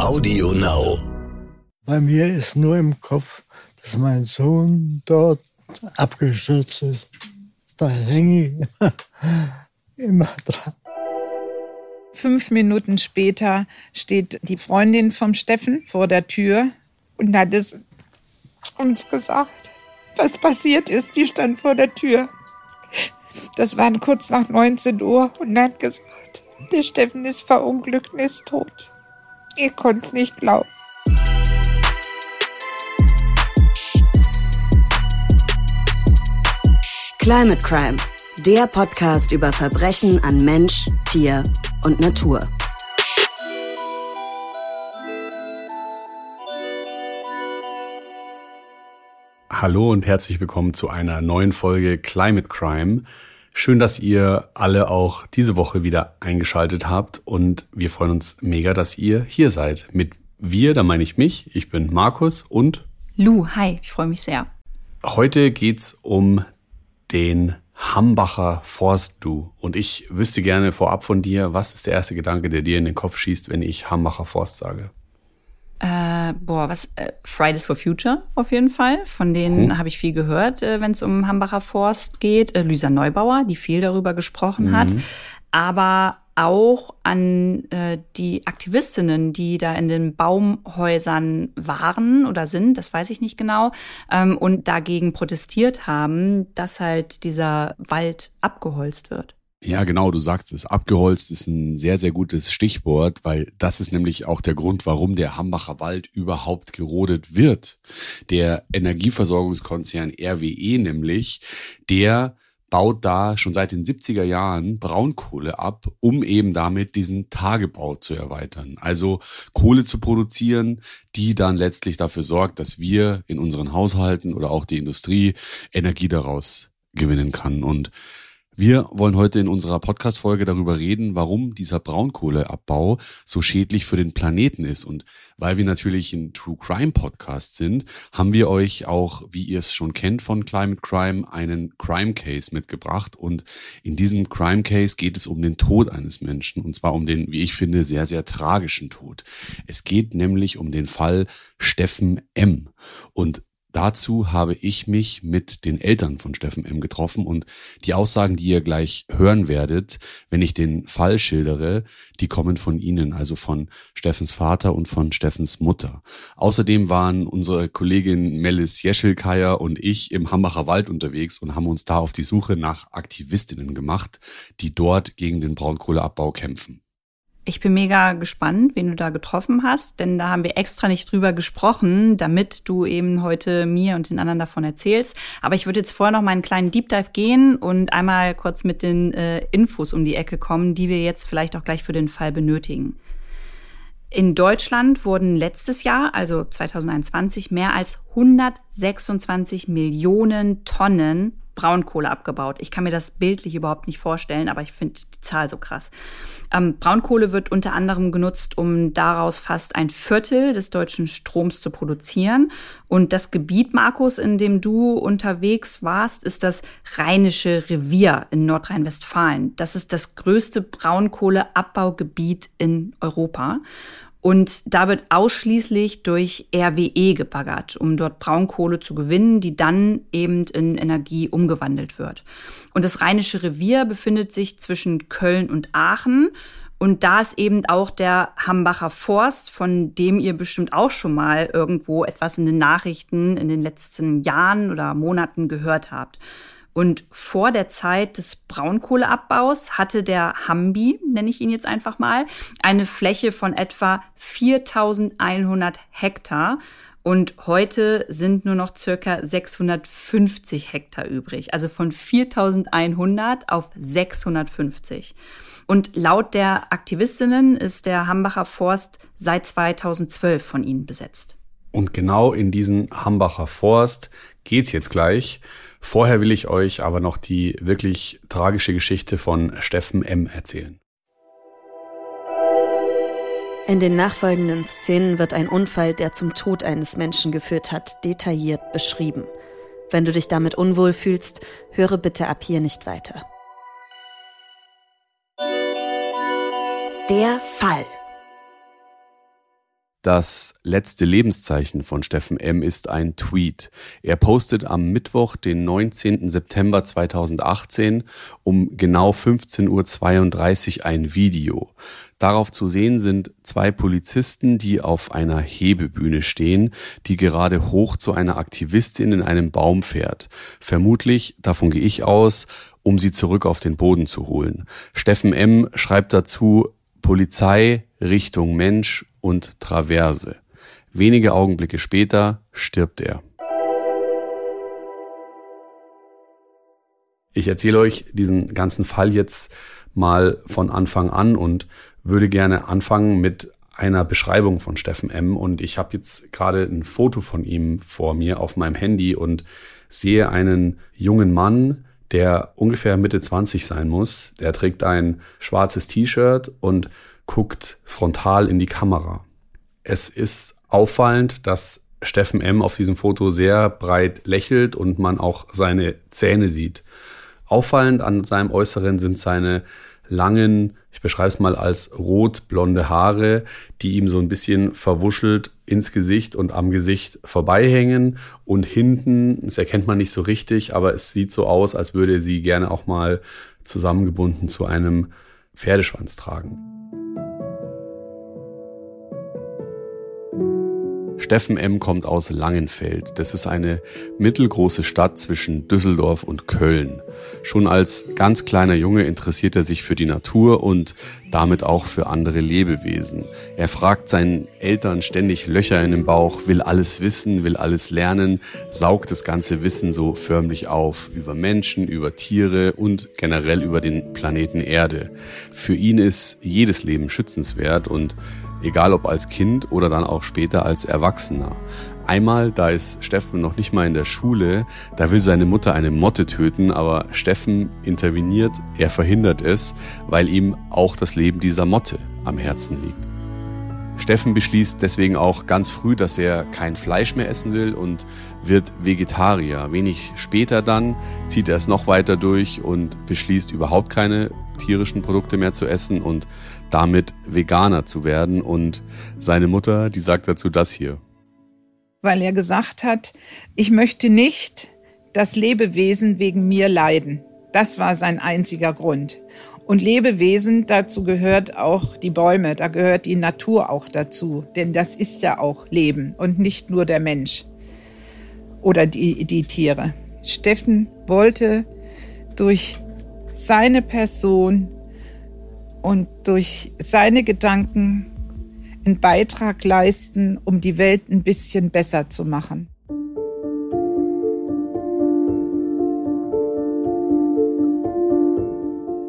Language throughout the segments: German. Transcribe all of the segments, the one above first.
Audio Now. Bei mir ist nur im Kopf, dass mein Sohn dort abgestürzt ist. Da hänge ich immer dran. Fünf Minuten später steht die Freundin vom Steffen vor der Tür und hat es uns gesagt, was passiert ist. Die stand vor der Tür. Das war kurz nach 19 Uhr und hat gesagt, der Steffen ist verunglückt und ist tot. Ihr konnt es nicht glauben. Climate Crime, der Podcast über Verbrechen an Mensch, Tier und Natur. Hallo und herzlich willkommen zu einer neuen Folge Climate Crime. Schön, dass ihr alle auch diese Woche wieder eingeschaltet habt und wir freuen uns mega, dass ihr hier seid. Mit wir, da meine ich mich, ich bin Markus und Lu, hi, ich freue mich sehr. Heute geht's um den Hambacher Forst du. Und ich wüsste gerne vorab von dir, was ist der erste Gedanke, der dir in den Kopf schießt, wenn ich Hambacher Forst sage? Äh, boah, was? Äh, Fridays for Future auf jeden Fall. Von denen hm. habe ich viel gehört, äh, wenn es um Hambacher Forst geht. Äh, Lisa Neubauer, die viel darüber gesprochen mhm. hat. Aber auch an äh, die Aktivistinnen, die da in den Baumhäusern waren oder sind, das weiß ich nicht genau, ähm, und dagegen protestiert haben, dass halt dieser Wald abgeholzt wird. Ja, genau, du sagst es. Abgeholzt ist ein sehr, sehr gutes Stichwort, weil das ist nämlich auch der Grund, warum der Hambacher Wald überhaupt gerodet wird. Der Energieversorgungskonzern RWE nämlich, der baut da schon seit den 70er Jahren Braunkohle ab, um eben damit diesen Tagebau zu erweitern. Also Kohle zu produzieren, die dann letztlich dafür sorgt, dass wir in unseren Haushalten oder auch die Industrie Energie daraus gewinnen kann. Und wir wollen heute in unserer Podcast-Folge darüber reden, warum dieser Braunkohleabbau so schädlich für den Planeten ist. Und weil wir natürlich ein True Crime Podcast sind, haben wir euch auch, wie ihr es schon kennt von Climate Crime, einen Crime Case mitgebracht. Und in diesem Crime Case geht es um den Tod eines Menschen. Und zwar um den, wie ich finde, sehr, sehr tragischen Tod. Es geht nämlich um den Fall Steffen M. Und Dazu habe ich mich mit den Eltern von Steffen M. getroffen und die Aussagen, die ihr gleich hören werdet, wenn ich den Fall schildere, die kommen von ihnen, also von Steffens Vater und von Steffens Mutter. Außerdem waren unsere Kollegin Melis Jeschelkeier und ich im Hambacher Wald unterwegs und haben uns da auf die Suche nach Aktivistinnen gemacht, die dort gegen den Braunkohleabbau kämpfen. Ich bin mega gespannt, wen du da getroffen hast, denn da haben wir extra nicht drüber gesprochen, damit du eben heute mir und den anderen davon erzählst. Aber ich würde jetzt vorher noch mal einen kleinen Deep Dive gehen und einmal kurz mit den äh, Infos um die Ecke kommen, die wir jetzt vielleicht auch gleich für den Fall benötigen. In Deutschland wurden letztes Jahr, also 2021, mehr als 126 Millionen Tonnen Braunkohle abgebaut. Ich kann mir das bildlich überhaupt nicht vorstellen, aber ich finde die Zahl so krass. Ähm, Braunkohle wird unter anderem genutzt, um daraus fast ein Viertel des deutschen Stroms zu produzieren. Und das Gebiet, Markus, in dem du unterwegs warst, ist das Rheinische Revier in Nordrhein-Westfalen. Das ist das größte Braunkohleabbaugebiet in Europa. Und da wird ausschließlich durch RWE gebaggert, um dort Braunkohle zu gewinnen, die dann eben in Energie umgewandelt wird. Und das Rheinische Revier befindet sich zwischen Köln und Aachen. Und da ist eben auch der Hambacher Forst, von dem ihr bestimmt auch schon mal irgendwo etwas in den Nachrichten in den letzten Jahren oder Monaten gehört habt. Und vor der Zeit des Braunkohleabbaus hatte der Hambi, nenne ich ihn jetzt einfach mal, eine Fläche von etwa 4100 Hektar. Und heute sind nur noch circa 650 Hektar übrig. Also von 4100 auf 650. Und laut der Aktivistinnen ist der Hambacher Forst seit 2012 von ihnen besetzt. Und genau in diesen Hambacher Forst geht's jetzt gleich. Vorher will ich euch aber noch die wirklich tragische Geschichte von Steffen M. erzählen. In den nachfolgenden Szenen wird ein Unfall, der zum Tod eines Menschen geführt hat, detailliert beschrieben. Wenn du dich damit unwohl fühlst, höre bitte ab hier nicht weiter. Der Fall. Das letzte Lebenszeichen von Steffen M. ist ein Tweet. Er postet am Mittwoch, den 19. September 2018 um genau 15.32 Uhr ein Video. Darauf zu sehen sind zwei Polizisten, die auf einer Hebebühne stehen, die gerade hoch zu einer Aktivistin in einem Baum fährt. Vermutlich, davon gehe ich aus, um sie zurück auf den Boden zu holen. Steffen M. schreibt dazu, Polizei Richtung Mensch und Traverse. Wenige Augenblicke später stirbt er. Ich erzähle euch diesen ganzen Fall jetzt mal von Anfang an und würde gerne anfangen mit einer Beschreibung von Steffen M. Und ich habe jetzt gerade ein Foto von ihm vor mir auf meinem Handy und sehe einen jungen Mann, der ungefähr Mitte 20 sein muss. Der trägt ein schwarzes T-Shirt und guckt frontal in die Kamera. Es ist auffallend, dass Steffen M. auf diesem Foto sehr breit lächelt und man auch seine Zähne sieht. Auffallend an seinem Äußeren sind seine langen, ich beschreibe es mal als rot-blonde Haare, die ihm so ein bisschen verwuschelt ins Gesicht und am Gesicht vorbeihängen und hinten, das erkennt man nicht so richtig, aber es sieht so aus, als würde sie gerne auch mal zusammengebunden zu einem Pferdeschwanz tragen. Steffen M. kommt aus Langenfeld. Das ist eine mittelgroße Stadt zwischen Düsseldorf und Köln. Schon als ganz kleiner Junge interessiert er sich für die Natur und damit auch für andere Lebewesen. Er fragt seinen Eltern ständig Löcher in den Bauch, will alles wissen, will alles lernen, saugt das ganze Wissen so förmlich auf über Menschen, über Tiere und generell über den Planeten Erde. Für ihn ist jedes Leben schützenswert und egal ob als Kind oder dann auch später als Erwachsener. Einmal, da ist Steffen noch nicht mal in der Schule, da will seine Mutter eine Motte töten, aber Steffen interveniert, er verhindert es, weil ihm auch das Leben dieser Motte am Herzen liegt. Steffen beschließt deswegen auch ganz früh, dass er kein Fleisch mehr essen will und wird Vegetarier. Wenig später dann zieht er es noch weiter durch und beschließt überhaupt keine tierischen Produkte mehr zu essen und damit Veganer zu werden. Und seine Mutter, die sagt dazu das hier. Weil er gesagt hat, ich möchte nicht, dass Lebewesen wegen mir leiden. Das war sein einziger Grund. Und Lebewesen, dazu gehört auch die Bäume, da gehört die Natur auch dazu. Denn das ist ja auch Leben und nicht nur der Mensch oder die, die Tiere. Steffen wollte durch seine Person und durch seine Gedanken einen Beitrag leisten, um die Welt ein bisschen besser zu machen.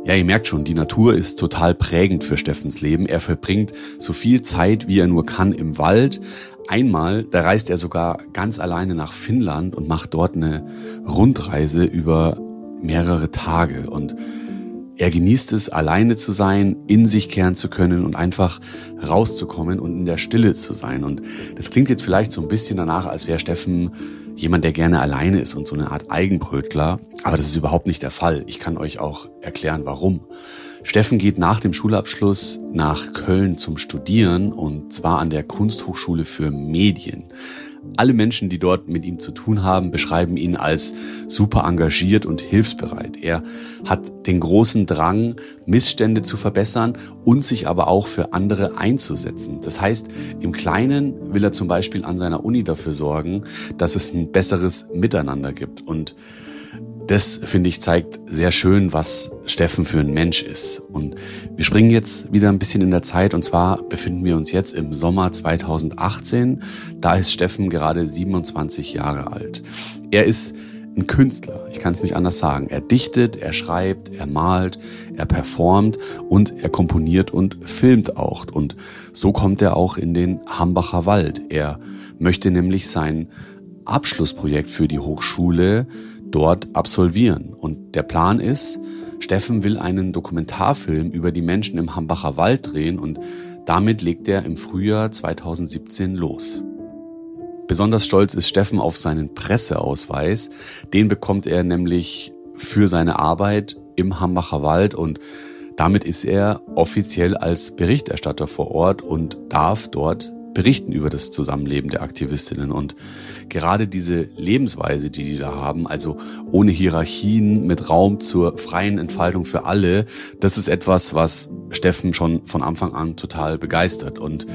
Ja, ihr merkt schon, die Natur ist total prägend für Steffens Leben. Er verbringt so viel Zeit, wie er nur kann, im Wald. Einmal, da reist er sogar ganz alleine nach Finnland und macht dort eine Rundreise über mehrere Tage. Und er genießt es, alleine zu sein, in sich kehren zu können und einfach rauszukommen und in der Stille zu sein. Und das klingt jetzt vielleicht so ein bisschen danach, als wäre Steffen jemand, der gerne alleine ist und so eine Art Eigenbrötler. Aber das ist überhaupt nicht der Fall. Ich kann euch auch erklären, warum. Steffen geht nach dem Schulabschluss nach Köln zum Studieren und zwar an der Kunsthochschule für Medien. Alle Menschen, die dort mit ihm zu tun haben, beschreiben ihn als super engagiert und hilfsbereit. Er hat den großen Drang, Missstände zu verbessern und sich aber auch für andere einzusetzen. Das heißt, im Kleinen will er zum Beispiel an seiner Uni dafür sorgen, dass es ein besseres Miteinander gibt. Und das, finde ich, zeigt sehr schön, was Steffen für ein Mensch ist. Und wir springen jetzt wieder ein bisschen in der Zeit und zwar befinden wir uns jetzt im Sommer 2018. Da ist Steffen gerade 27 Jahre alt. Er ist ein Künstler, ich kann es nicht anders sagen. Er dichtet, er schreibt, er malt, er performt und er komponiert und filmt auch. Und so kommt er auch in den Hambacher Wald. Er möchte nämlich sein Abschlussprojekt für die Hochschule dort absolvieren. Und der Plan ist, Steffen will einen Dokumentarfilm über die Menschen im Hambacher Wald drehen und damit legt er im Frühjahr 2017 los. Besonders stolz ist Steffen auf seinen Presseausweis. Den bekommt er nämlich für seine Arbeit im Hambacher Wald und damit ist er offiziell als Berichterstatter vor Ort und darf dort berichten über das Zusammenleben der Aktivistinnen und gerade diese Lebensweise, die die da haben, also ohne Hierarchien, mit Raum zur freien Entfaltung für alle, das ist etwas, was Steffen schon von Anfang an total begeistert und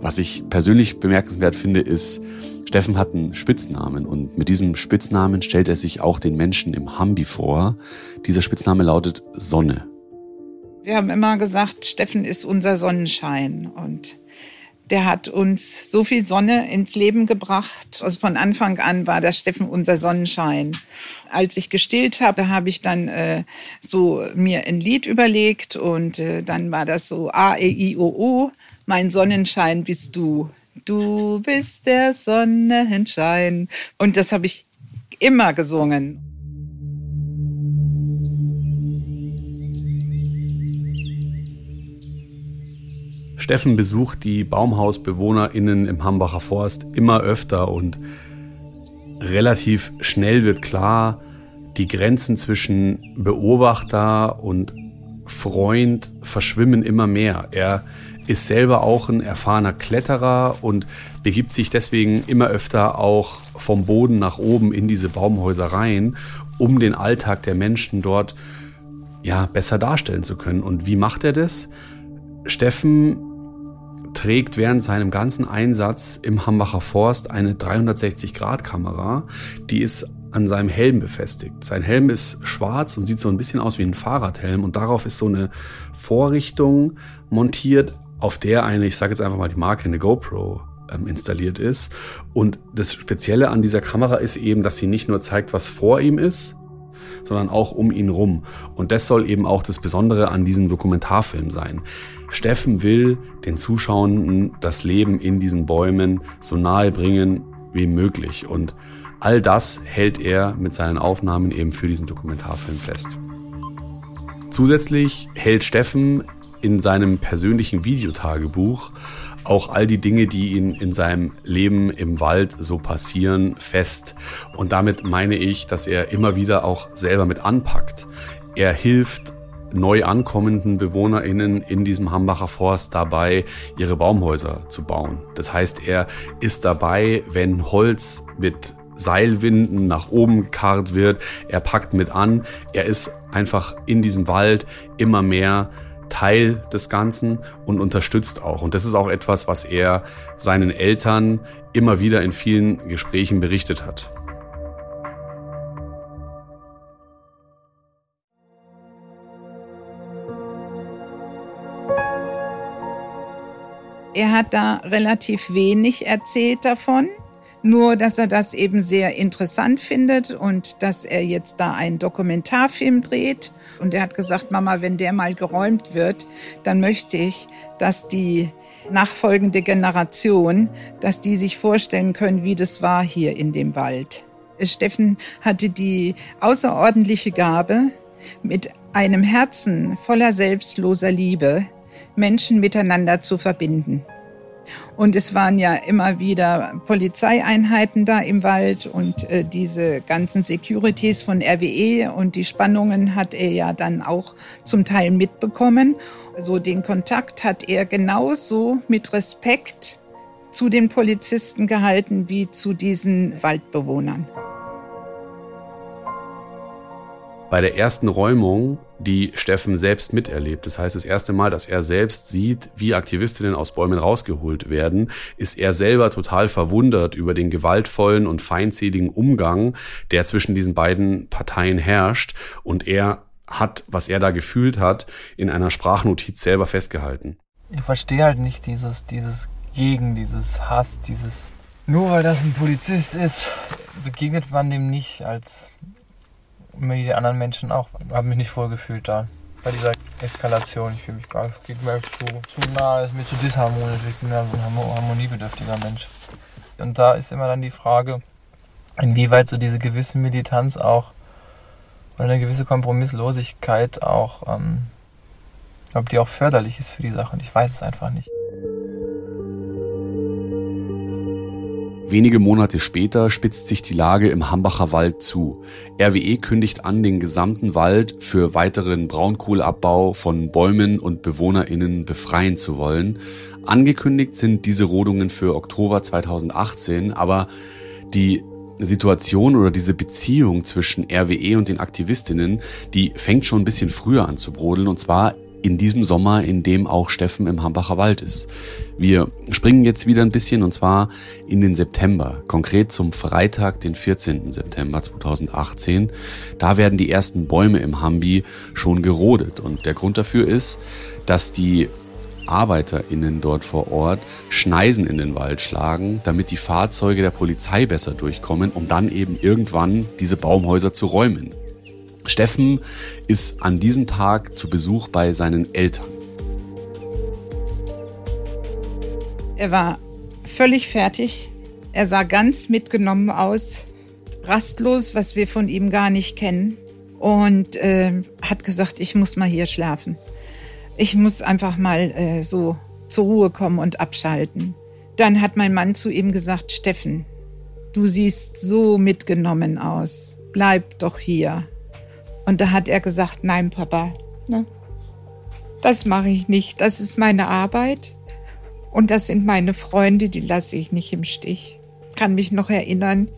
was ich persönlich bemerkenswert finde, ist, Steffen hat einen Spitznamen und mit diesem Spitznamen stellt er sich auch den Menschen im Hambi vor. Dieser Spitzname lautet Sonne. Wir haben immer gesagt, Steffen ist unser Sonnenschein und der hat uns so viel Sonne ins Leben gebracht. Also von Anfang an war der Steffen unser Sonnenschein. Als ich gestillt habe, habe ich dann äh, so mir ein Lied überlegt und äh, dann war das so A, E, I, O, O. Mein Sonnenschein bist du. Du bist der Sonnenschein. Und das habe ich immer gesungen. Steffen besucht die BaumhausbewohnerInnen im Hambacher Forst immer öfter und relativ schnell wird klar, die Grenzen zwischen Beobachter und Freund verschwimmen immer mehr. Er ist selber auch ein erfahrener Kletterer und begibt sich deswegen immer öfter auch vom Boden nach oben in diese Baumhäuser rein, um den Alltag der Menschen dort ja besser darstellen zu können. Und wie macht er das? Steffen trägt während seinem ganzen Einsatz im Hambacher Forst eine 360-Grad-Kamera, die ist an seinem Helm befestigt. Sein Helm ist schwarz und sieht so ein bisschen aus wie ein Fahrradhelm und darauf ist so eine Vorrichtung montiert, auf der eine, ich sage jetzt einfach mal die Marke, eine GoPro ähm, installiert ist. Und das Spezielle an dieser Kamera ist eben, dass sie nicht nur zeigt, was vor ihm ist, sondern auch um ihn rum. Und das soll eben auch das Besondere an diesem Dokumentarfilm sein. Steffen will den Zuschauenden das Leben in diesen Bäumen so nahe bringen wie möglich. Und all das hält er mit seinen Aufnahmen eben für diesen Dokumentarfilm fest. Zusätzlich hält Steffen in seinem persönlichen Videotagebuch auch all die Dinge, die ihn in seinem Leben im Wald so passieren, fest. Und damit meine ich, dass er immer wieder auch selber mit anpackt. Er hilft neu ankommenden BewohnerInnen in diesem Hambacher Forst dabei, ihre Baumhäuser zu bauen. Das heißt, er ist dabei, wenn Holz mit Seilwinden nach oben gekarrt wird. Er packt mit an. Er ist einfach in diesem Wald immer mehr Teil des Ganzen und unterstützt auch. Und das ist auch etwas, was er seinen Eltern immer wieder in vielen Gesprächen berichtet hat. Er hat da relativ wenig erzählt davon, nur dass er das eben sehr interessant findet und dass er jetzt da einen Dokumentarfilm dreht. Und er hat gesagt, Mama, wenn der mal geräumt wird, dann möchte ich, dass die nachfolgende Generation, dass die sich vorstellen können, wie das war hier in dem Wald. Steffen hatte die außerordentliche Gabe, mit einem Herzen voller selbstloser Liebe Menschen miteinander zu verbinden. Und es waren ja immer wieder Polizeieinheiten da im Wald und äh, diese ganzen Securities von RWE und die Spannungen hat er ja dann auch zum Teil mitbekommen. Also den Kontakt hat er genauso mit Respekt zu den Polizisten gehalten wie zu diesen Waldbewohnern. bei der ersten Räumung, die Steffen selbst miterlebt, das heißt das erste Mal, dass er selbst sieht, wie Aktivistinnen aus Bäumen rausgeholt werden, ist er selber total verwundert über den gewaltvollen und feindseligen Umgang, der zwischen diesen beiden Parteien herrscht und er hat, was er da gefühlt hat, in einer Sprachnotiz selber festgehalten. Ich verstehe halt nicht dieses, dieses Gegen, dieses Hass, dieses nur weil das ein Polizist ist, begegnet man dem nicht als wie die anderen Menschen auch. Habe mich nicht wohl gefühlt da. Bei dieser Eskalation. Ich fühle mich gar geht mir zu, zu nah, ist mir zu disharmonisch. Ich bin ja ein harmoniebedürftiger Mensch. Und da ist immer dann die Frage, inwieweit so diese gewisse Militanz auch oder eine gewisse Kompromisslosigkeit auch, ähm, ob die auch förderlich ist für die Sache. Und ich weiß es einfach nicht. Wenige Monate später spitzt sich die Lage im Hambacher Wald zu. RWE kündigt an, den gesamten Wald für weiteren Braunkohleabbau von Bäumen und BewohnerInnen befreien zu wollen. Angekündigt sind diese Rodungen für Oktober 2018, aber die Situation oder diese Beziehung zwischen RWE und den Aktivistinnen, die fängt schon ein bisschen früher an zu brodeln und zwar in diesem Sommer, in dem auch Steffen im Hambacher Wald ist. Wir springen jetzt wieder ein bisschen und zwar in den September, konkret zum Freitag, den 14. September 2018. Da werden die ersten Bäume im Hambi schon gerodet und der Grund dafür ist, dass die ArbeiterInnen dort vor Ort Schneisen in den Wald schlagen, damit die Fahrzeuge der Polizei besser durchkommen, um dann eben irgendwann diese Baumhäuser zu räumen. Steffen ist an diesem Tag zu Besuch bei seinen Eltern. Er war völlig fertig. Er sah ganz mitgenommen aus, rastlos, was wir von ihm gar nicht kennen. Und äh, hat gesagt, ich muss mal hier schlafen. Ich muss einfach mal äh, so zur Ruhe kommen und abschalten. Dann hat mein Mann zu ihm gesagt, Steffen, du siehst so mitgenommen aus. Bleib doch hier. Und da hat er gesagt, nein, Papa, ne? das mache ich nicht. Das ist meine Arbeit und das sind meine Freunde, die lasse ich nicht im Stich. Kann mich noch erinnern,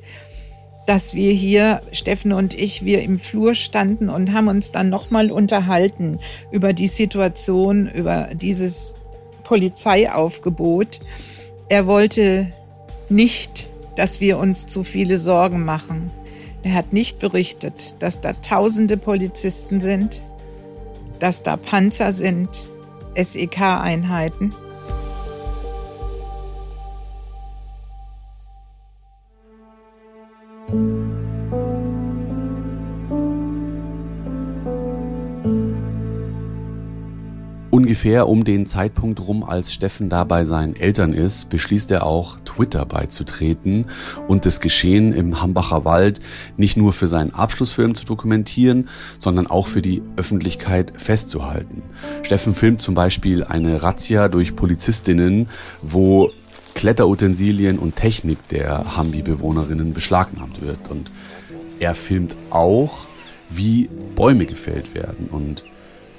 dass wir hier, Steffen und ich, wir im Flur standen und haben uns dann nochmal unterhalten über die Situation, über dieses Polizeiaufgebot. Er wollte nicht, dass wir uns zu viele Sorgen machen. Er hat nicht berichtet, dass da tausende Polizisten sind, dass da Panzer sind, SEK-Einheiten. Ungefähr um den Zeitpunkt rum, als Steffen da bei seinen Eltern ist, beschließt er auch, Twitter beizutreten und das Geschehen im Hambacher Wald nicht nur für seinen Abschlussfilm zu dokumentieren, sondern auch für die Öffentlichkeit festzuhalten. Steffen filmt zum Beispiel eine Razzia durch Polizistinnen, wo Kletterutensilien und Technik der Hambi-Bewohnerinnen beschlagnahmt wird. Und er filmt auch, wie Bäume gefällt werden und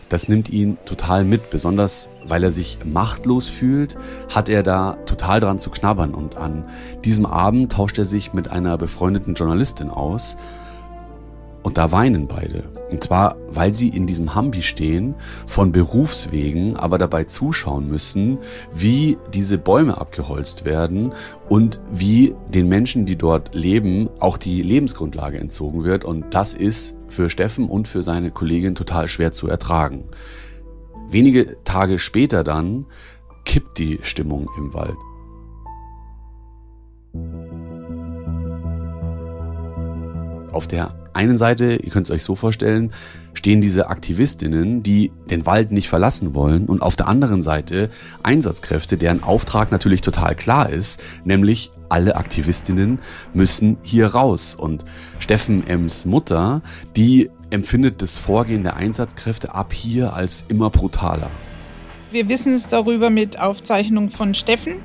das nimmt ihn total mit, besonders weil er sich machtlos fühlt, hat er da total dran zu knabbern. Und an diesem Abend tauscht er sich mit einer befreundeten Journalistin aus und da weinen beide. Und zwar, weil sie in diesem Hambi stehen, von Berufswegen, aber dabei zuschauen müssen, wie diese Bäume abgeholzt werden und wie den Menschen, die dort leben, auch die Lebensgrundlage entzogen wird. Und das ist für Steffen und für seine Kollegin total schwer zu ertragen. Wenige Tage später dann kippt die Stimmung im Wald. Auf der einen Seite, ihr könnt es euch so vorstellen, stehen diese Aktivistinnen, die den Wald nicht verlassen wollen und auf der anderen Seite Einsatzkräfte, deren Auftrag natürlich total klar ist, nämlich alle Aktivistinnen müssen hier raus. Und Steffen Ems Mutter, die empfindet das Vorgehen der Einsatzkräfte ab hier als immer brutaler. Wir wissen es darüber mit Aufzeichnung von Steffen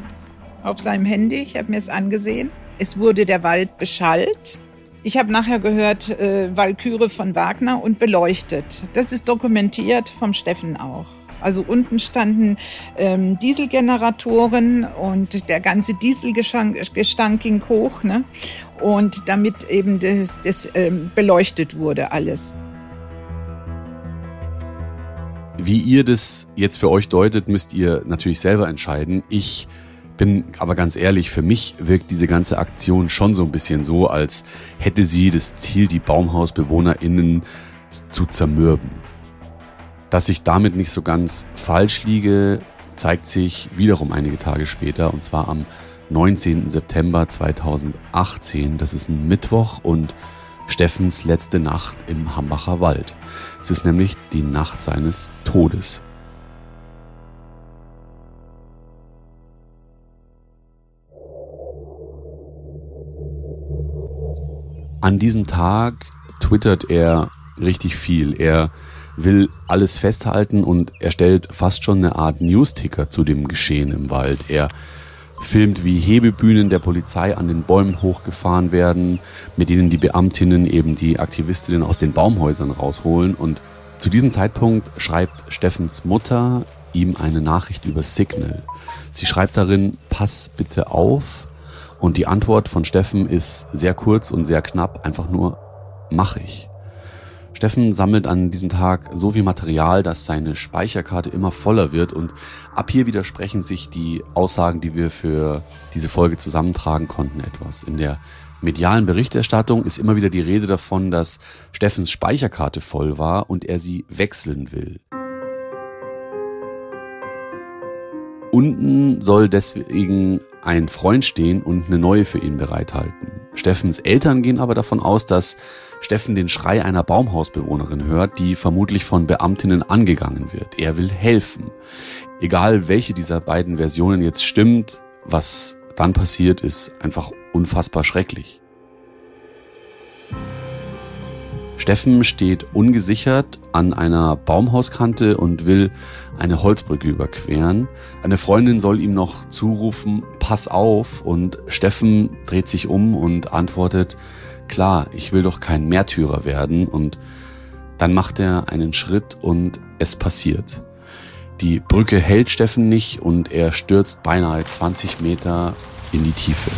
auf seinem Handy. Ich habe mir es angesehen. Es wurde der Wald beschallt. Ich habe nachher gehört äh, Walküre von Wagner und beleuchtet. Das ist dokumentiert vom Steffen auch. Also unten standen ähm, Dieselgeneratoren und der ganze Dieselgestank ging hoch. Ne? Und damit eben das, das ähm, beleuchtet wurde alles. Wie ihr das jetzt für euch deutet, müsst ihr natürlich selber entscheiden. Ich bin aber ganz ehrlich, für mich wirkt diese ganze Aktion schon so ein bisschen so, als hätte sie das Ziel, die BaumhausbewohnerInnen zu zermürben. Dass ich damit nicht so ganz falsch liege, zeigt sich wiederum einige Tage später, und zwar am 19. September 2018. Das ist ein Mittwoch und Steffens letzte Nacht im Hambacher Wald. Es ist nämlich die Nacht seines Todes. An diesem Tag twittert er richtig viel. Er will alles festhalten und er stellt fast schon eine Art Newsticker zu dem Geschehen im Wald. Er filmt, wie Hebebühnen der Polizei an den Bäumen hochgefahren werden, mit denen die Beamtinnen eben die Aktivistinnen aus den Baumhäusern rausholen. Und zu diesem Zeitpunkt schreibt Steffens Mutter ihm eine Nachricht über Signal. Sie schreibt darin, pass bitte auf. Und die Antwort von Steffen ist sehr kurz und sehr knapp, einfach nur, mach ich. Steffen sammelt an diesem Tag so viel Material, dass seine Speicherkarte immer voller wird und ab hier widersprechen sich die Aussagen, die wir für diese Folge zusammentragen konnten etwas. In der medialen Berichterstattung ist immer wieder die Rede davon, dass Steffens Speicherkarte voll war und er sie wechseln will. Unten soll deswegen ein Freund stehen und eine neue für ihn bereithalten. Steffens Eltern gehen aber davon aus, dass Steffen den Schrei einer Baumhausbewohnerin hört, die vermutlich von Beamtinnen angegangen wird. Er will helfen. Egal welche dieser beiden Versionen jetzt stimmt, was dann passiert, ist einfach unfassbar schrecklich. Steffen steht ungesichert an einer Baumhauskante und will eine Holzbrücke überqueren. Eine Freundin soll ihm noch zurufen, pass auf, und Steffen dreht sich um und antwortet, klar, ich will doch kein Märtyrer werden und dann macht er einen Schritt und es passiert. Die Brücke hält Steffen nicht und er stürzt beinahe 20 Meter in die Tiefe.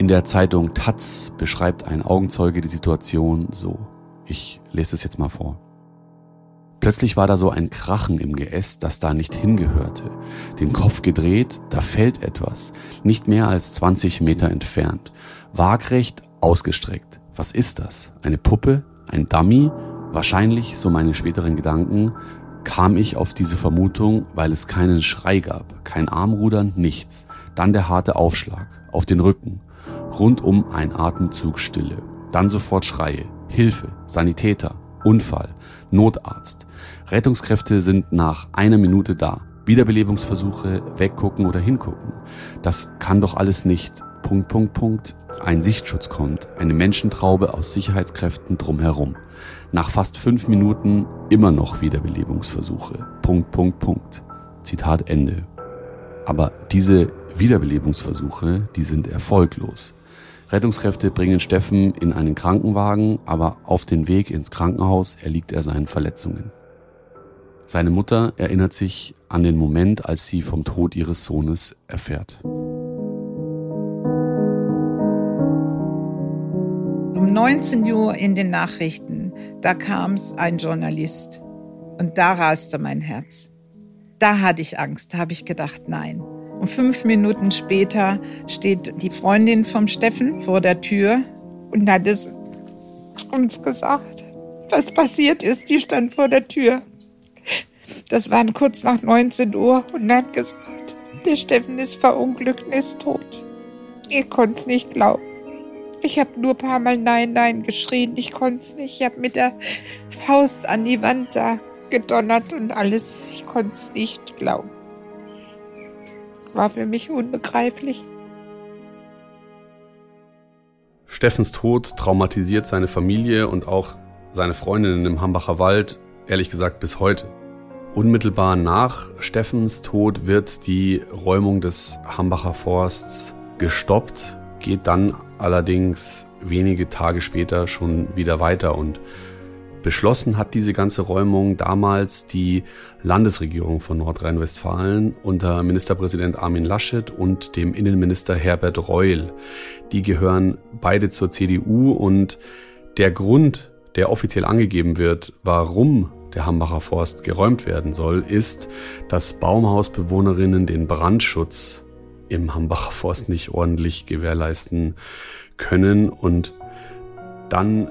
In der Zeitung Taz beschreibt ein Augenzeuge die Situation so. Ich lese es jetzt mal vor. Plötzlich war da so ein Krachen im Geäst, das da nicht hingehörte. Den Kopf gedreht, da fällt etwas, nicht mehr als 20 Meter entfernt, waagrecht ausgestreckt. Was ist das? Eine Puppe? Ein Dummy? Wahrscheinlich, so meine späteren Gedanken, kam ich auf diese Vermutung, weil es keinen Schrei gab, kein Armrudern, nichts. Dann der harte Aufschlag auf den Rücken, rundum ein Atemzug Stille. Dann sofort Schreie, Hilfe, Sanitäter, Unfall, Notarzt. Rettungskräfte sind nach einer Minute da. Wiederbelebungsversuche, weggucken oder hingucken. Das kann doch alles nicht. Punkt, Punkt, Punkt. Ein Sichtschutz kommt. Eine Menschentraube aus Sicherheitskräften drumherum. Nach fast fünf Minuten immer noch Wiederbelebungsversuche. Punkt, Punkt, Punkt. Zitat Ende. Aber diese Wiederbelebungsversuche, die sind erfolglos. Rettungskräfte bringen Steffen in einen Krankenwagen, aber auf den Weg ins Krankenhaus erliegt er seinen Verletzungen. Seine Mutter erinnert sich an den Moment, als sie vom Tod ihres Sohnes erfährt. Um 19 Uhr in den Nachrichten, da kam es ein Journalist und da raste mein Herz. Da hatte ich Angst, da habe ich gedacht, nein. Und fünf Minuten später steht die Freundin vom Steffen vor der Tür und hat es uns gesagt, was passiert ist. Die stand vor der Tür. Das war kurz nach 19 Uhr und hat gesagt, der Steffen ist verunglückt und ist tot. Ich konnte es nicht glauben. Ich habe nur ein paar Mal Nein, Nein geschrien. Ich konnte es nicht. Ich habe mit der Faust an die Wand da gedonnert und alles. Ich konnte es nicht glauben war für mich unbegreiflich. Steffens Tod traumatisiert seine Familie und auch seine Freundinnen im Hambacher Wald, ehrlich gesagt bis heute. Unmittelbar nach Steffens Tod wird die Räumung des Hambacher Forsts gestoppt, geht dann allerdings wenige Tage später schon wieder weiter und Beschlossen hat diese ganze Räumung damals die Landesregierung von Nordrhein-Westfalen unter Ministerpräsident Armin Laschet und dem Innenminister Herbert Reul. Die gehören beide zur CDU und der Grund, der offiziell angegeben wird, warum der Hambacher Forst geräumt werden soll, ist, dass Baumhausbewohnerinnen den Brandschutz im Hambacher Forst nicht ordentlich gewährleisten können und dann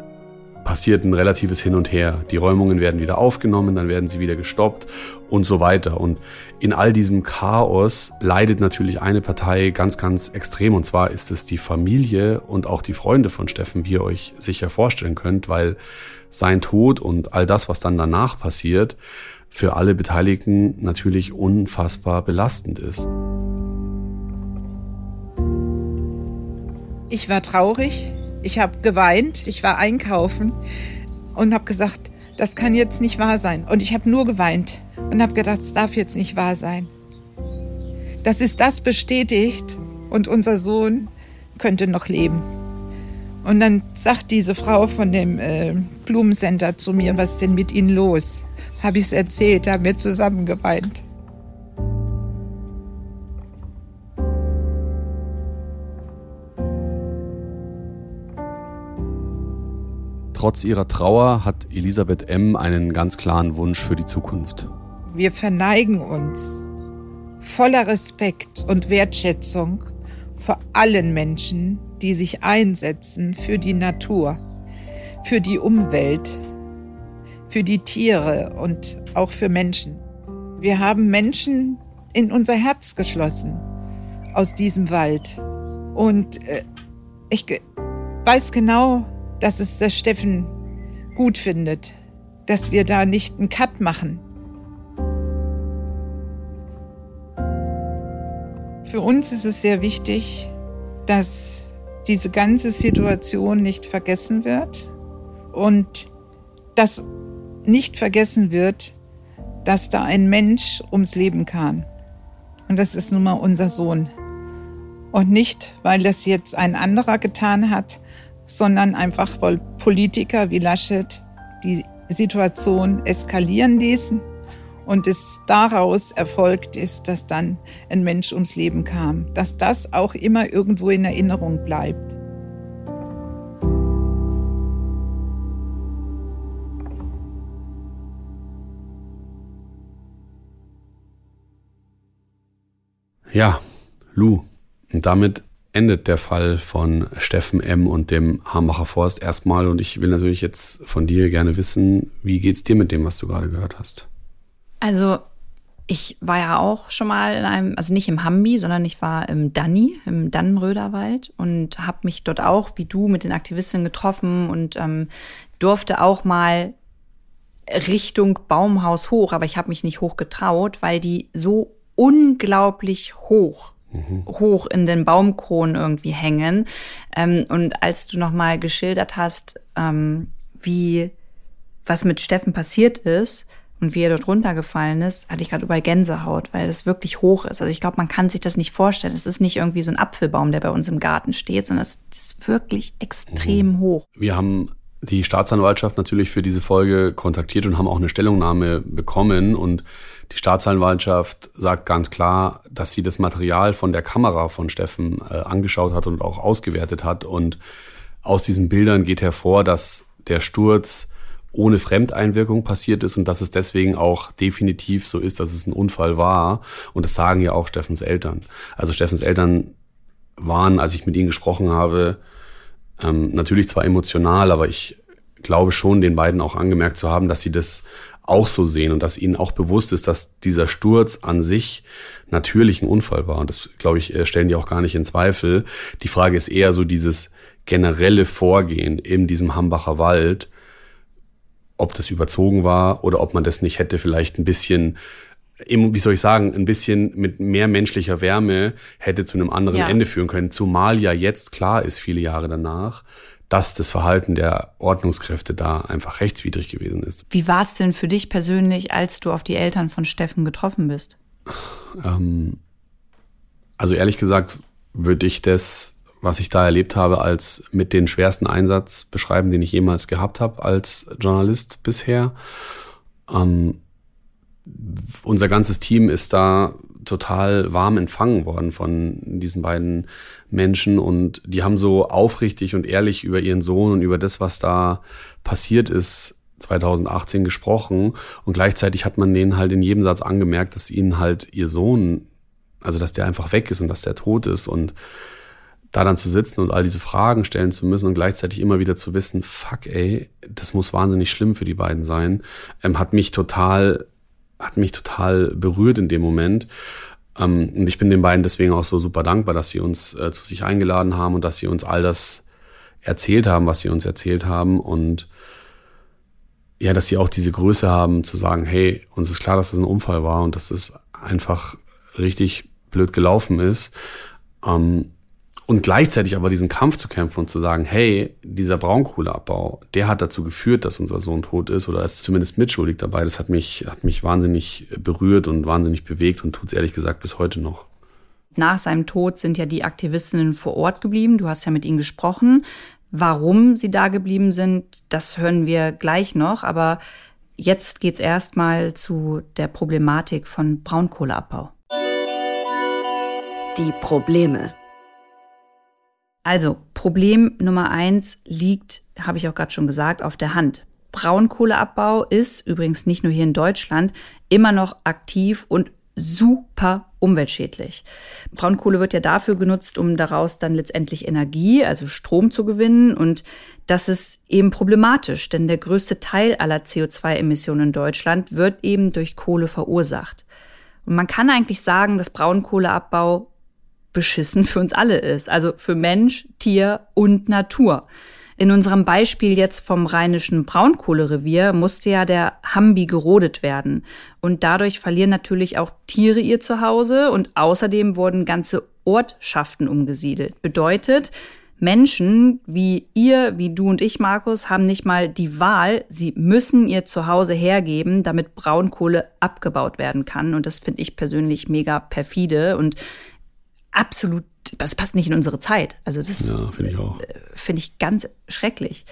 passiert ein relatives Hin und Her. Die Räumungen werden wieder aufgenommen, dann werden sie wieder gestoppt und so weiter. Und in all diesem Chaos leidet natürlich eine Partei ganz, ganz extrem. Und zwar ist es die Familie und auch die Freunde von Steffen, wie ihr euch sicher vorstellen könnt, weil sein Tod und all das, was dann danach passiert, für alle Beteiligten natürlich unfassbar belastend ist. Ich war traurig, ich habe geweint, ich war einkaufen und habe gesagt, das kann jetzt nicht wahr sein. Und ich habe nur geweint und habe gedacht, es darf jetzt nicht wahr sein. Das ist das bestätigt und unser Sohn könnte noch leben. Und dann sagt diese Frau von dem äh, Blumencenter zu mir, was ist denn mit Ihnen los? Habe ich es erzählt, haben wir zusammen geweint. Trotz ihrer Trauer hat Elisabeth M. einen ganz klaren Wunsch für die Zukunft. Wir verneigen uns voller Respekt und Wertschätzung vor allen Menschen, die sich einsetzen für die Natur, für die Umwelt, für die Tiere und auch für Menschen. Wir haben Menschen in unser Herz geschlossen aus diesem Wald. Und äh, ich weiß genau, dass es der Steffen gut findet, dass wir da nicht einen Cut machen. Für uns ist es sehr wichtig, dass diese ganze Situation nicht vergessen wird und dass nicht vergessen wird, dass da ein Mensch ums Leben kam. Und das ist nun mal unser Sohn. Und nicht, weil das jetzt ein anderer getan hat, sondern einfach, weil Politiker wie Laschet die Situation eskalieren ließen und es daraus erfolgt ist, dass dann ein Mensch ums Leben kam, dass das auch immer irgendwo in Erinnerung bleibt. Ja, Lou. Und damit endet der Fall von Steffen M. und dem Hambacher Forst erstmal. Und ich will natürlich jetzt von dir gerne wissen, wie geht's dir mit dem, was du gerade gehört hast? Also, ich war ja auch schon mal in einem, also nicht im Hambi, sondern ich war im Danni, im Dannenröderwald und habe mich dort auch, wie du, mit den Aktivistinnen getroffen und ähm, durfte auch mal Richtung Baumhaus hoch, aber ich habe mich nicht hoch getraut, weil die so unglaublich hoch mhm. hoch in den Baumkronen irgendwie hängen. Ähm, und als du nochmal geschildert hast, ähm, wie was mit Steffen passiert ist und wie er dort runtergefallen ist, hatte ich gerade überall Gänsehaut, weil es wirklich hoch ist. Also ich glaube, man kann sich das nicht vorstellen. Es ist nicht irgendwie so ein Apfelbaum, der bei uns im Garten steht, sondern es ist wirklich extrem mhm. hoch. Wir haben die Staatsanwaltschaft natürlich für diese Folge kontaktiert und haben auch eine Stellungnahme bekommen und die Staatsanwaltschaft sagt ganz klar, dass sie das Material von der Kamera von Steffen äh, angeschaut hat und auch ausgewertet hat. Und aus diesen Bildern geht hervor, dass der Sturz ohne Fremdeinwirkung passiert ist und dass es deswegen auch definitiv so ist, dass es ein Unfall war. Und das sagen ja auch Steffens Eltern. Also Steffens Eltern waren, als ich mit ihnen gesprochen habe, ähm, natürlich zwar emotional, aber ich glaube schon, den beiden auch angemerkt zu haben, dass sie das auch so sehen und dass ihnen auch bewusst ist, dass dieser Sturz an sich natürlich ein Unfall war. Und das, glaube ich, äh, stellen die auch gar nicht in Zweifel. Die Frage ist eher so dieses generelle Vorgehen in diesem Hambacher Wald, ob das überzogen war oder ob man das nicht hätte vielleicht ein bisschen wie soll ich sagen, ein bisschen mit mehr menschlicher Wärme hätte zu einem anderen ja. Ende führen können. Zumal ja jetzt klar ist, viele Jahre danach, dass das Verhalten der Ordnungskräfte da einfach rechtswidrig gewesen ist. Wie war es denn für dich persönlich, als du auf die Eltern von Steffen getroffen bist? Ähm, also ehrlich gesagt würde ich das, was ich da erlebt habe, als mit den schwersten Einsatz beschreiben, den ich jemals gehabt habe als Journalist bisher. Ähm, unser ganzes Team ist da total warm empfangen worden von diesen beiden Menschen und die haben so aufrichtig und ehrlich über ihren Sohn und über das, was da passiert ist, 2018 gesprochen. Und gleichzeitig hat man denen halt in jedem Satz angemerkt, dass ihnen halt ihr Sohn, also dass der einfach weg ist und dass der tot ist und da dann zu sitzen und all diese Fragen stellen zu müssen und gleichzeitig immer wieder zu wissen, fuck ey, das muss wahnsinnig schlimm für die beiden sein, ähm, hat mich total hat mich total berührt in dem Moment. Ähm, und ich bin den beiden deswegen auch so super dankbar, dass sie uns äh, zu sich eingeladen haben und dass sie uns all das erzählt haben, was sie uns erzählt haben. Und ja, dass sie auch diese Größe haben zu sagen, hey, uns ist klar, dass das ein Unfall war und dass es einfach richtig blöd gelaufen ist. Ähm, Und gleichzeitig aber diesen Kampf zu kämpfen und zu sagen, hey, dieser Braunkohleabbau, der hat dazu geführt, dass unser Sohn tot ist oder ist zumindest mitschuldig dabei. Das hat mich, hat mich wahnsinnig berührt und wahnsinnig bewegt und tut es ehrlich gesagt bis heute noch. Nach seinem Tod sind ja die Aktivistinnen vor Ort geblieben. Du hast ja mit ihnen gesprochen. Warum sie da geblieben sind, das hören wir gleich noch. Aber jetzt geht's erstmal zu der Problematik von Braunkohleabbau. Die Probleme. Also, Problem Nummer eins liegt, habe ich auch gerade schon gesagt, auf der Hand. Braunkohleabbau ist übrigens nicht nur hier in Deutschland immer noch aktiv und super umweltschädlich. Braunkohle wird ja dafür genutzt, um daraus dann letztendlich Energie, also Strom zu gewinnen. Und das ist eben problematisch, denn der größte Teil aller CO2-Emissionen in Deutschland wird eben durch Kohle verursacht. Und man kann eigentlich sagen, dass Braunkohleabbau beschissen für uns alle ist. Also für Mensch, Tier und Natur. In unserem Beispiel jetzt vom rheinischen Braunkohlerevier musste ja der Hambi gerodet werden. Und dadurch verlieren natürlich auch Tiere ihr Zuhause und außerdem wurden ganze Ortschaften umgesiedelt. Bedeutet, Menschen wie ihr, wie du und ich, Markus, haben nicht mal die Wahl. Sie müssen ihr Zuhause hergeben, damit Braunkohle abgebaut werden kann. Und das finde ich persönlich mega perfide. Und absolut, das passt nicht in unsere Zeit. Also das ja, finde ich auch. Äh, finde ich ganz schrecklich.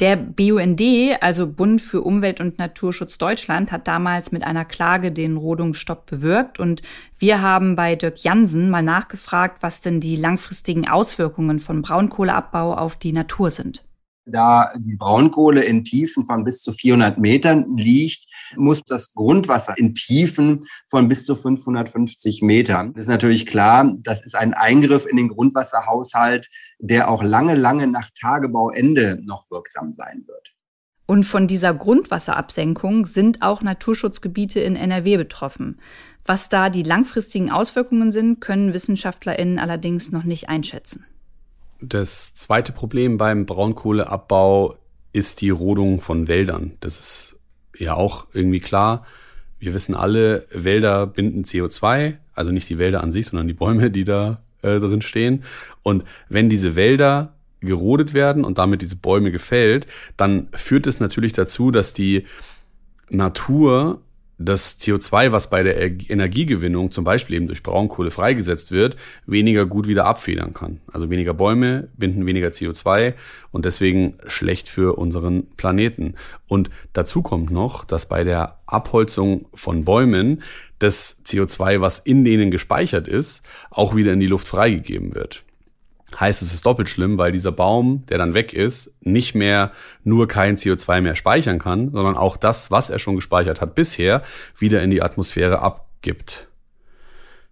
Der BUND, also Bund für Umwelt und Naturschutz Deutschland, hat damals mit einer Klage den Rodungsstopp bewirkt. Und wir haben bei Dirk Jansen mal nachgefragt, was denn die langfristigen Auswirkungen von Braunkohleabbau auf die Natur sind. Da die Braunkohle in Tiefen von bis zu 400 Metern liegt, muss das Grundwasser in Tiefen von bis zu 550 Metern. Das ist natürlich klar, das ist ein Eingriff in den Grundwasserhaushalt, der auch lange, lange nach Tagebauende noch wirksam sein wird. Und von dieser Grundwasserabsenkung sind auch Naturschutzgebiete in NRW betroffen. Was da die langfristigen Auswirkungen sind, können WissenschaftlerInnen allerdings noch nicht einschätzen. Das zweite Problem beim Braunkohleabbau ist die Rodung von Wäldern. Das ist ja auch irgendwie klar. Wir wissen alle, Wälder binden CO2, also nicht die Wälder an sich, sondern die Bäume, die da äh, drin stehen. Und wenn diese Wälder gerodet werden und damit diese Bäume gefällt, dann führt es natürlich dazu, dass die Natur das CO2, was bei der Energiegewinnung zum Beispiel eben durch Braunkohle freigesetzt wird, weniger gut wieder abfedern kann. Also weniger Bäume binden weniger CO2 und deswegen schlecht für unseren Planeten. Und dazu kommt noch, dass bei der Abholzung von Bäumen das CO2, was in denen gespeichert ist, auch wieder in die Luft freigegeben wird heißt es ist doppelt schlimm, weil dieser Baum, der dann weg ist, nicht mehr nur kein CO2 mehr speichern kann, sondern auch das, was er schon gespeichert hat bisher, wieder in die Atmosphäre abgibt.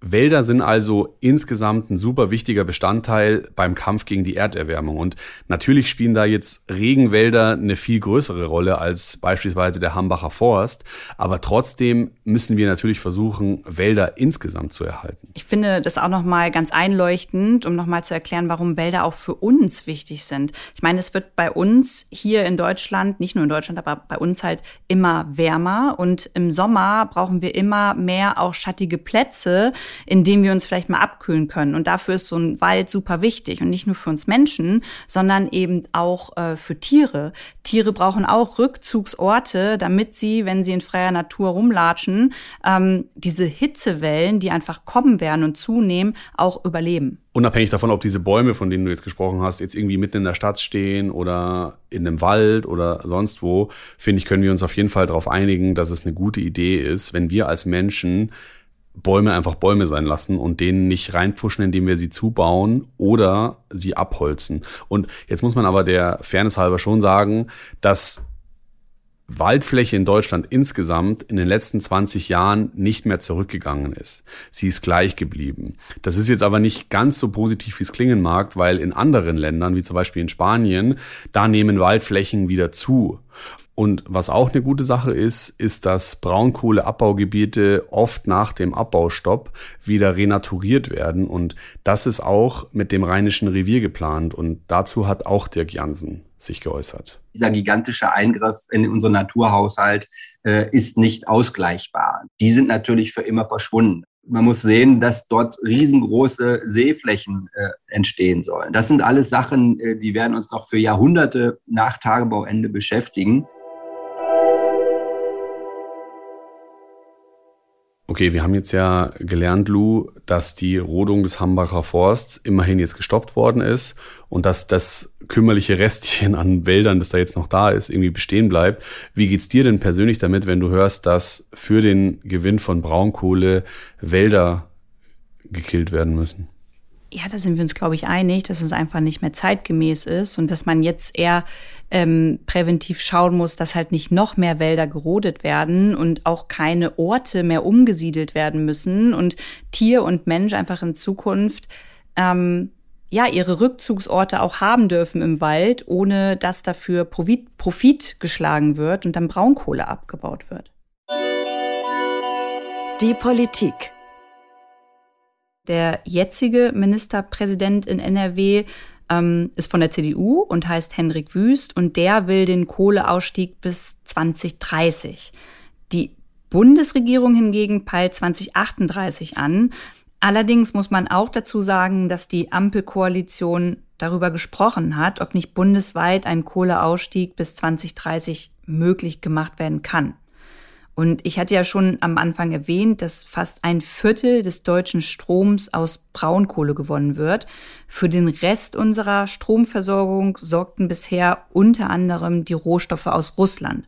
Wälder sind also insgesamt ein super wichtiger Bestandteil beim Kampf gegen die Erderwärmung. Und natürlich spielen da jetzt Regenwälder eine viel größere Rolle als beispielsweise der Hambacher Forst. Aber trotzdem müssen wir natürlich versuchen, Wälder insgesamt zu erhalten. Ich finde das auch nochmal ganz einleuchtend, um nochmal zu erklären, warum Wälder auch für uns wichtig sind. Ich meine, es wird bei uns hier in Deutschland, nicht nur in Deutschland, aber bei uns halt immer wärmer. Und im Sommer brauchen wir immer mehr auch schattige Plätze, in dem wir uns vielleicht mal abkühlen können. Und dafür ist so ein Wald super wichtig. Und nicht nur für uns Menschen, sondern eben auch äh, für Tiere. Tiere brauchen auch Rückzugsorte, damit sie, wenn sie in freier Natur rumlatschen, ähm, diese Hitzewellen, die einfach kommen werden und zunehmen, auch überleben. Unabhängig davon, ob diese Bäume, von denen du jetzt gesprochen hast, jetzt irgendwie mitten in der Stadt stehen oder in einem Wald oder sonst wo, finde ich, können wir uns auf jeden Fall darauf einigen, dass es eine gute Idee ist, wenn wir als Menschen Bäume einfach Bäume sein lassen und denen nicht reinpfuschen, indem wir sie zubauen oder sie abholzen. Und jetzt muss man aber der Fairness halber schon sagen, dass Waldfläche in Deutschland insgesamt in den letzten 20 Jahren nicht mehr zurückgegangen ist. Sie ist gleich geblieben. Das ist jetzt aber nicht ganz so positiv, wie es klingen mag, weil in anderen Ländern, wie zum Beispiel in Spanien, da nehmen Waldflächen wieder zu. Und was auch eine gute Sache ist, ist, dass Braunkohleabbaugebiete oft nach dem Abbaustopp wieder renaturiert werden. Und das ist auch mit dem Rheinischen Revier geplant. Und dazu hat auch Dirk Jansen sich geäußert. Dieser gigantische Eingriff in unseren Naturhaushalt äh, ist nicht ausgleichbar. Die sind natürlich für immer verschwunden. Man muss sehen, dass dort riesengroße Seeflächen äh, entstehen sollen. Das sind alles Sachen, äh, die werden uns noch für Jahrhunderte nach Tagebauende beschäftigen. Okay, wir haben jetzt ja gelernt, Lou, dass die Rodung des Hambacher Forsts immerhin jetzt gestoppt worden ist und dass das kümmerliche Restchen an Wäldern, das da jetzt noch da ist, irgendwie bestehen bleibt. Wie geht's dir denn persönlich damit, wenn du hörst, dass für den Gewinn von Braunkohle Wälder gekillt werden müssen? Ja, da sind wir uns, glaube ich, einig, dass es einfach nicht mehr zeitgemäß ist und dass man jetzt eher ähm, präventiv schauen muss, dass halt nicht noch mehr Wälder gerodet werden und auch keine Orte mehr umgesiedelt werden müssen und Tier und Mensch einfach in Zukunft ähm, ja ihre Rückzugsorte auch haben dürfen im Wald, ohne dass dafür Profit, Profit geschlagen wird und dann Braunkohle abgebaut wird. Die Politik. Der jetzige Ministerpräsident in NRW ähm, ist von der CDU und heißt Henrik Wüst und der will den Kohleausstieg bis 2030. Die Bundesregierung hingegen peilt 2038 an. Allerdings muss man auch dazu sagen, dass die Ampelkoalition darüber gesprochen hat, ob nicht bundesweit ein Kohleausstieg bis 2030 möglich gemacht werden kann. Und ich hatte ja schon am Anfang erwähnt, dass fast ein Viertel des deutschen Stroms aus Braunkohle gewonnen wird. Für den Rest unserer Stromversorgung sorgten bisher unter anderem die Rohstoffe aus Russland.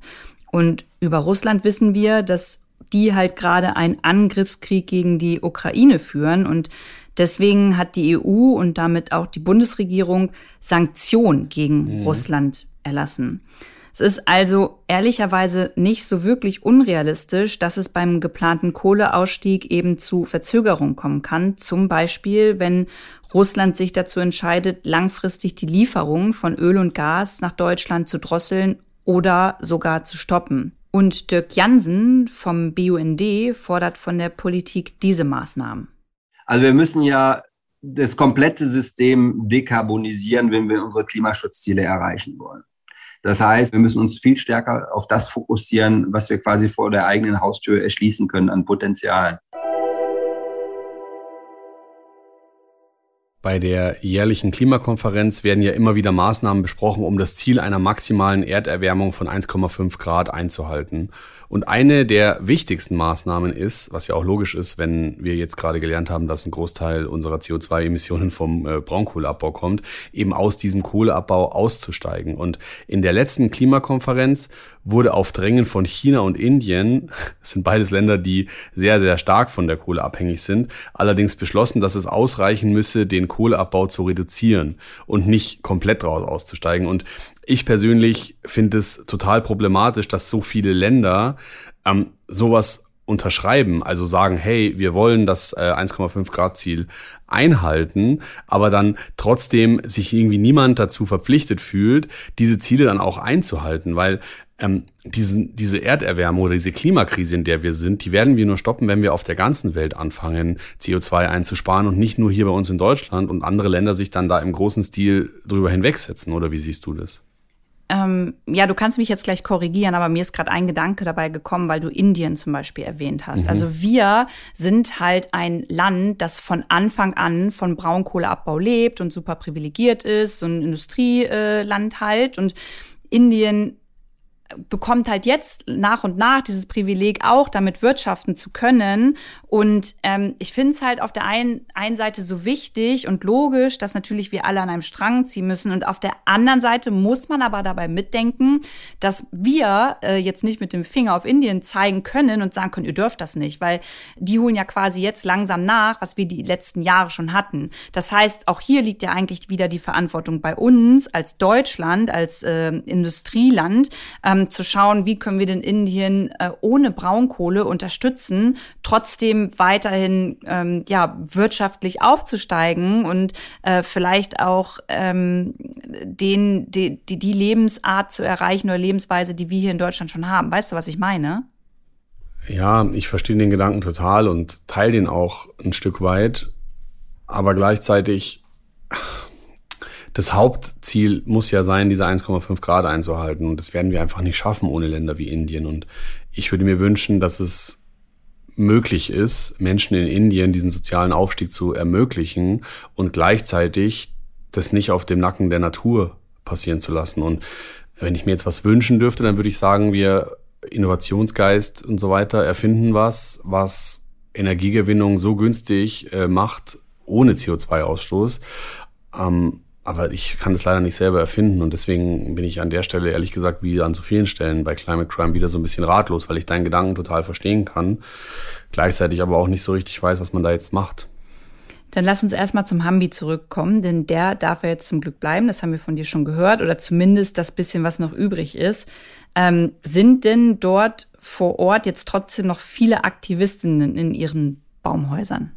Und über Russland wissen wir, dass die halt gerade einen Angriffskrieg gegen die Ukraine führen und Deswegen hat die EU und damit auch die Bundesregierung Sanktionen gegen mhm. Russland erlassen. Es ist also ehrlicherweise nicht so wirklich unrealistisch, dass es beim geplanten Kohleausstieg eben zu Verzögerungen kommen kann. Zum Beispiel, wenn Russland sich dazu entscheidet, langfristig die Lieferungen von Öl und Gas nach Deutschland zu drosseln oder sogar zu stoppen. Und Dirk Jansen vom BUND fordert von der Politik diese Maßnahmen. Also wir müssen ja das komplette System dekarbonisieren, wenn wir unsere Klimaschutzziele erreichen wollen. Das heißt, wir müssen uns viel stärker auf das fokussieren, was wir quasi vor der eigenen Haustür erschließen können an Potenzialen. Bei der jährlichen Klimakonferenz werden ja immer wieder Maßnahmen besprochen, um das Ziel einer maximalen Erderwärmung von 1,5 Grad einzuhalten. Und eine der wichtigsten Maßnahmen ist, was ja auch logisch ist, wenn wir jetzt gerade gelernt haben, dass ein Großteil unserer CO2-Emissionen vom äh, Braunkohleabbau kommt, eben aus diesem Kohleabbau auszusteigen. Und in der letzten Klimakonferenz wurde auf Drängen von China und Indien, das sind beides Länder, die sehr, sehr stark von der Kohle abhängig sind, allerdings beschlossen, dass es ausreichen müsse, den Kohleabbau zu reduzieren und nicht komplett daraus auszusteigen. Und ich persönlich finde es total problematisch, dass so viele Länder ähm, sowas unterschreiben, also sagen, hey, wir wollen das äh, 1,5 Grad Ziel einhalten, aber dann trotzdem sich irgendwie niemand dazu verpflichtet fühlt, diese Ziele dann auch einzuhalten, weil ähm, diesen, diese Erderwärmung oder diese Klimakrise, in der wir sind, die werden wir nur stoppen, wenn wir auf der ganzen Welt anfangen, CO2 einzusparen und nicht nur hier bei uns in Deutschland und andere Länder sich dann da im großen Stil drüber hinwegsetzen, oder wie siehst du das? Ähm, ja, du kannst mich jetzt gleich korrigieren, aber mir ist gerade ein Gedanke dabei gekommen, weil du Indien zum Beispiel erwähnt hast. Mhm. Also wir sind halt ein Land, das von Anfang an von Braunkohleabbau lebt und super privilegiert ist, so ein Industrieland halt. Und Indien bekommt halt jetzt nach und nach dieses Privileg auch, damit wirtschaften zu können. Und ähm, ich finde es halt auf der einen, einen Seite so wichtig und logisch, dass natürlich wir alle an einem Strang ziehen müssen. Und auf der anderen Seite muss man aber dabei mitdenken, dass wir äh, jetzt nicht mit dem Finger auf Indien zeigen können und sagen können, ihr dürft das nicht, weil die holen ja quasi jetzt langsam nach, was wir die letzten Jahre schon hatten. Das heißt, auch hier liegt ja eigentlich wieder die Verantwortung bei uns als Deutschland, als äh, Industrieland. Ähm, zu schauen, wie können wir denn Indien äh, ohne Braunkohle unterstützen, trotzdem weiterhin ähm, ja wirtschaftlich aufzusteigen und äh, vielleicht auch ähm, den, die, die, die Lebensart zu erreichen oder Lebensweise, die wir hier in Deutschland schon haben. Weißt du, was ich meine? Ja, ich verstehe den Gedanken total und teile den auch ein Stück weit. Aber gleichzeitig das Hauptziel muss ja sein, diese 1,5 Grad einzuhalten. Und das werden wir einfach nicht schaffen ohne Länder wie Indien. Und ich würde mir wünschen, dass es möglich ist, Menschen in Indien diesen sozialen Aufstieg zu ermöglichen und gleichzeitig das nicht auf dem Nacken der Natur passieren zu lassen. Und wenn ich mir jetzt was wünschen dürfte, dann würde ich sagen, wir Innovationsgeist und so weiter erfinden was, was Energiegewinnung so günstig äh, macht, ohne CO2-Ausstoß. Ähm, aber ich kann es leider nicht selber erfinden und deswegen bin ich an der Stelle ehrlich gesagt wie an so vielen Stellen bei Climate Crime wieder so ein bisschen ratlos, weil ich deinen Gedanken total verstehen kann, gleichzeitig aber auch nicht so richtig weiß, was man da jetzt macht. Dann lass uns erstmal zum Hambi zurückkommen, denn der darf ja jetzt zum Glück bleiben. Das haben wir von dir schon gehört oder zumindest das bisschen, was noch übrig ist. Ähm, sind denn dort vor Ort jetzt trotzdem noch viele Aktivistinnen in ihren Baumhäusern?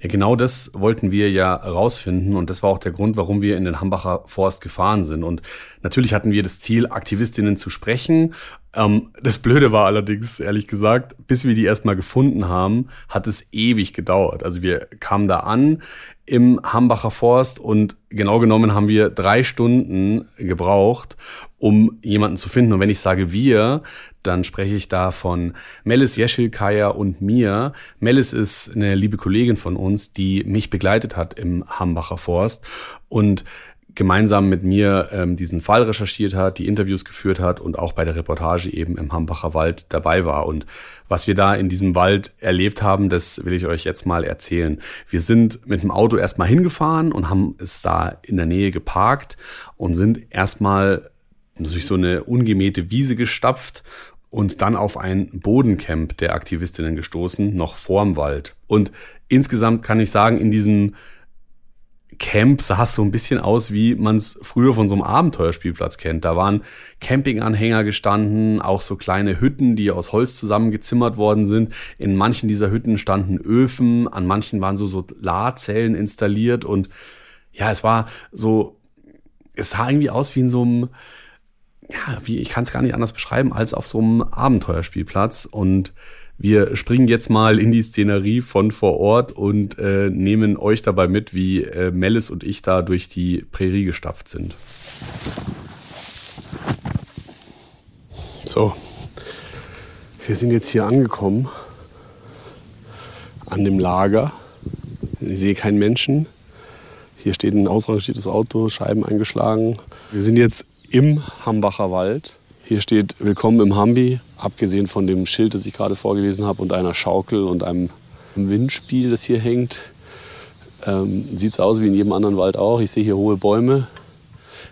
Ja, genau das wollten wir ja rausfinden und das war auch der Grund, warum wir in den Hambacher Forst gefahren sind. Und natürlich hatten wir das Ziel, Aktivistinnen zu sprechen. Ähm, das Blöde war allerdings, ehrlich gesagt, bis wir die erstmal gefunden haben, hat es ewig gedauert. Also wir kamen da an im Hambacher Forst und genau genommen haben wir drei Stunden gebraucht, um jemanden zu finden. Und wenn ich sage wir, dann spreche ich da von Melis Jeschilkaya und mir. Melis ist eine liebe Kollegin von uns, die mich begleitet hat im Hambacher Forst und gemeinsam mit mir ähm, diesen Fall recherchiert hat, die Interviews geführt hat und auch bei der Reportage eben im Hambacher Wald dabei war. Und was wir da in diesem Wald erlebt haben, das will ich euch jetzt mal erzählen. Wir sind mit dem Auto erstmal hingefahren und haben es da in der Nähe geparkt und sind erstmal durch so eine ungemähte Wiese gestapft und dann auf ein Bodencamp der Aktivistinnen gestoßen, noch vorm Wald. Und insgesamt kann ich sagen, in diesem Camp sah es so ein bisschen aus, wie man es früher von so einem Abenteuerspielplatz kennt. Da waren Campinganhänger gestanden, auch so kleine Hütten, die aus Holz zusammengezimmert worden sind. In manchen dieser Hütten standen Öfen, an manchen waren so Solarzellen installiert und ja, es war so, es sah irgendwie aus wie in so einem ja, wie, ich kann es gar nicht anders beschreiben, als auf so einem Abenteuerspielplatz. Und wir springen jetzt mal in die Szenerie von vor Ort und äh, nehmen euch dabei mit, wie äh, Melis und ich da durch die Prärie gestapft sind. So, wir sind jetzt hier angekommen an dem Lager. Ich sehe keinen Menschen. Hier steht ein ausrangiertes Auto, Scheiben eingeschlagen. Wir sind jetzt im Hambacher Wald. Hier steht Willkommen im Hambi, abgesehen von dem Schild, das ich gerade vorgelesen habe, und einer Schaukel und einem Windspiel, das hier hängt. Ähm, Sieht es aus wie in jedem anderen Wald auch. Ich sehe hier hohe Bäume,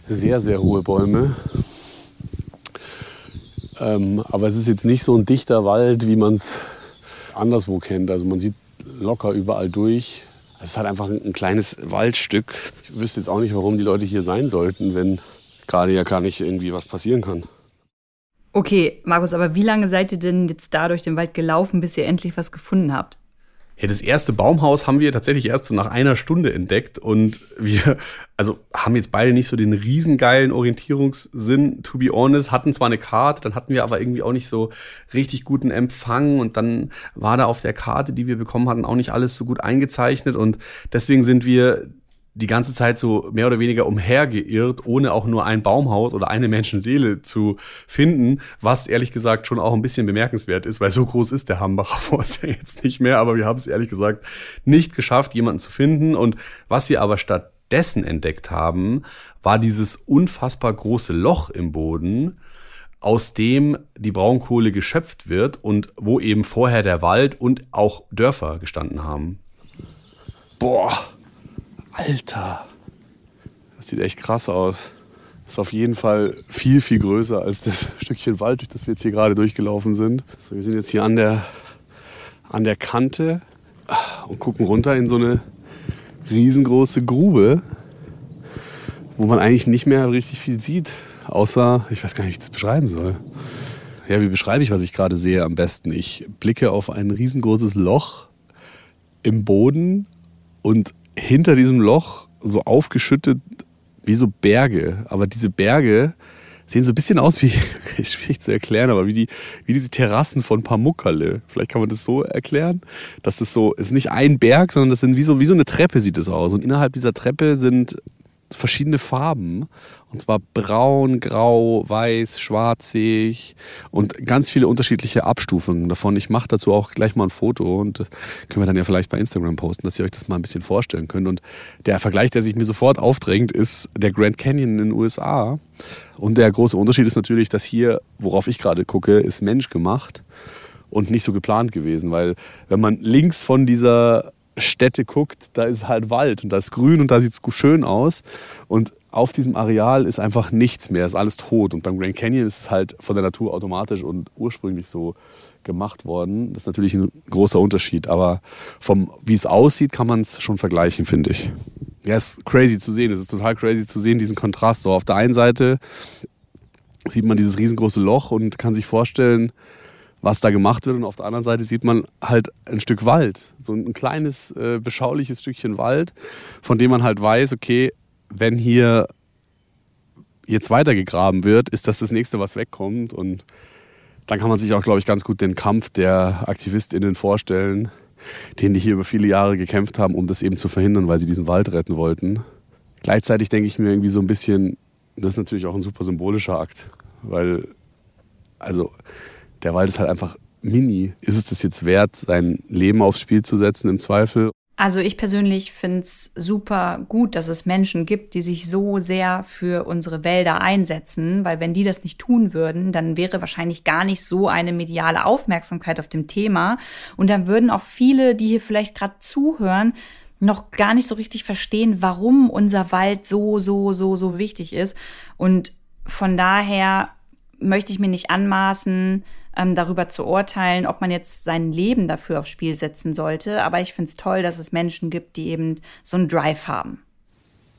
sehr, sehr hohe Bäume. Ähm, aber es ist jetzt nicht so ein dichter Wald, wie man es anderswo kennt. Also man sieht locker überall durch. Es ist halt einfach ein, ein kleines Waldstück. Ich wüsste jetzt auch nicht, warum die Leute hier sein sollten, wenn gerade ja gar nicht irgendwie was passieren kann. Okay, Markus, aber wie lange seid ihr denn jetzt da durch den Wald gelaufen, bis ihr endlich was gefunden habt? Ja, das erste Baumhaus haben wir tatsächlich erst so nach einer Stunde entdeckt und wir, also haben jetzt beide nicht so den riesengeilen Orientierungssinn, to be honest, hatten zwar eine Karte, dann hatten wir aber irgendwie auch nicht so richtig guten Empfang und dann war da auf der Karte, die wir bekommen hatten, auch nicht alles so gut eingezeichnet und deswegen sind wir die ganze Zeit so mehr oder weniger umhergeirrt, ohne auch nur ein Baumhaus oder eine Menschenseele zu finden, was ehrlich gesagt schon auch ein bisschen bemerkenswert ist, weil so groß ist der Hambacher Forst ja jetzt nicht mehr, aber wir haben es ehrlich gesagt nicht geschafft, jemanden zu finden. Und was wir aber stattdessen entdeckt haben, war dieses unfassbar große Loch im Boden, aus dem die Braunkohle geschöpft wird und wo eben vorher der Wald und auch Dörfer gestanden haben. Boah, Alter, das sieht echt krass aus. Das ist auf jeden Fall viel, viel größer als das Stückchen Wald, durch das wir jetzt hier gerade durchgelaufen sind. So, wir sind jetzt hier an der, an der Kante und gucken runter in so eine riesengroße Grube, wo man eigentlich nicht mehr richtig viel sieht, außer, ich weiß gar nicht, wie ich das beschreiben soll. Ja, wie beschreibe ich, was ich gerade sehe am besten? Ich blicke auf ein riesengroßes Loch im Boden und hinter diesem Loch so aufgeschüttet wie so Berge. Aber diese Berge sehen so ein bisschen aus wie, ist schwierig zu erklären, aber wie, die, wie diese Terrassen von Pamukkale. Vielleicht kann man das so erklären, dass das so, es ist nicht ein Berg, sondern das sind wie so, wie so eine Treppe sieht es aus. Und innerhalb dieser Treppe sind verschiedene Farben. Und zwar braun, grau, weiß, schwarzig und ganz viele unterschiedliche Abstufungen davon. Ich mache dazu auch gleich mal ein Foto und das können wir dann ja vielleicht bei Instagram posten, dass ihr euch das mal ein bisschen vorstellen könnt. Und der Vergleich, der sich mir sofort aufdrängt, ist der Grand Canyon in den USA. Und der große Unterschied ist natürlich, dass hier, worauf ich gerade gucke, ist menschgemacht und nicht so geplant gewesen. Weil wenn man links von dieser Städte guckt, da ist halt Wald und da ist grün und da sieht es schön aus. Und auf diesem Areal ist einfach nichts mehr, ist alles tot. Und beim Grand Canyon ist es halt von der Natur automatisch und ursprünglich so gemacht worden. Das ist natürlich ein großer Unterschied, aber vom wie es aussieht, kann man es schon vergleichen, finde ich. Ja, es ist crazy zu sehen. Es ist total crazy zu sehen, diesen Kontrast. So auf der einen Seite sieht man dieses riesengroße Loch und kann sich vorstellen, was da gemacht wird. Und auf der anderen Seite sieht man halt ein Stück Wald, so ein kleines, äh, beschauliches Stückchen Wald, von dem man halt weiß, okay, wenn hier jetzt weitergegraben wird, ist das das nächste, was wegkommt. Und dann kann man sich auch, glaube ich, ganz gut den Kampf der AktivistInnen vorstellen, den die hier über viele Jahre gekämpft haben, um das eben zu verhindern, weil sie diesen Wald retten wollten. Gleichzeitig denke ich mir irgendwie so ein bisschen, das ist natürlich auch ein super symbolischer Akt, weil, also, der Wald ist halt einfach mini. Ist es das jetzt wert, sein Leben aufs Spiel zu setzen im Zweifel? Also ich persönlich finde es super gut, dass es Menschen gibt, die sich so sehr für unsere Wälder einsetzen, weil wenn die das nicht tun würden, dann wäre wahrscheinlich gar nicht so eine mediale Aufmerksamkeit auf dem Thema und dann würden auch viele, die hier vielleicht gerade zuhören, noch gar nicht so richtig verstehen, warum unser Wald so, so, so, so wichtig ist. Und von daher möchte ich mir nicht anmaßen, ähm, darüber zu urteilen, ob man jetzt sein Leben dafür aufs Spiel setzen sollte. Aber ich finde es toll, dass es Menschen gibt, die eben so einen Drive haben.